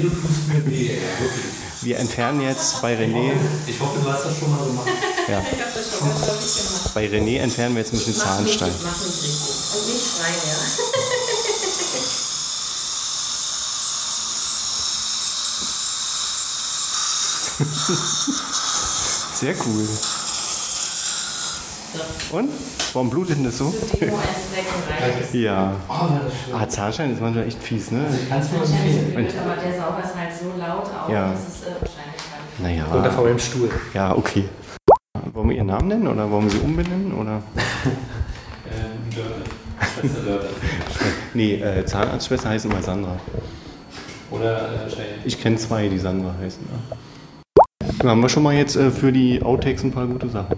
wir entfernen jetzt bei René, Ich hoffe, du hast das schon mal gemacht. ja, bei René entfernen wir jetzt ein bisschen Zahnstein. Mach nicht richtig. Und nicht frei, ja. Sehr cool. Und? Warum blutet denn das so? Ja. Oh, das schön. Ah, Zahnstein ist manchmal echt fies, ne? Kannst du mir Wahrscheinlich empfehlen. blöd, aber der Sauger ist halt so laut auch, Ja. dass es äh, wahrscheinlich dann. Naja. Runter von meinem Stuhl. Ja, okay. Wollen wir ihren Namen nennen oder wollen wir sie umbenennen? Oder? Ähm, Dörte. Schwester Dörte. Nee, äh, Zahnarztschwester heißt immer Sandra. Oder äh. Ich kenne zwei, die Sandra heißen. Ja. Dann haben wir schon mal jetzt äh, für die Outtakes ein paar gute Sachen.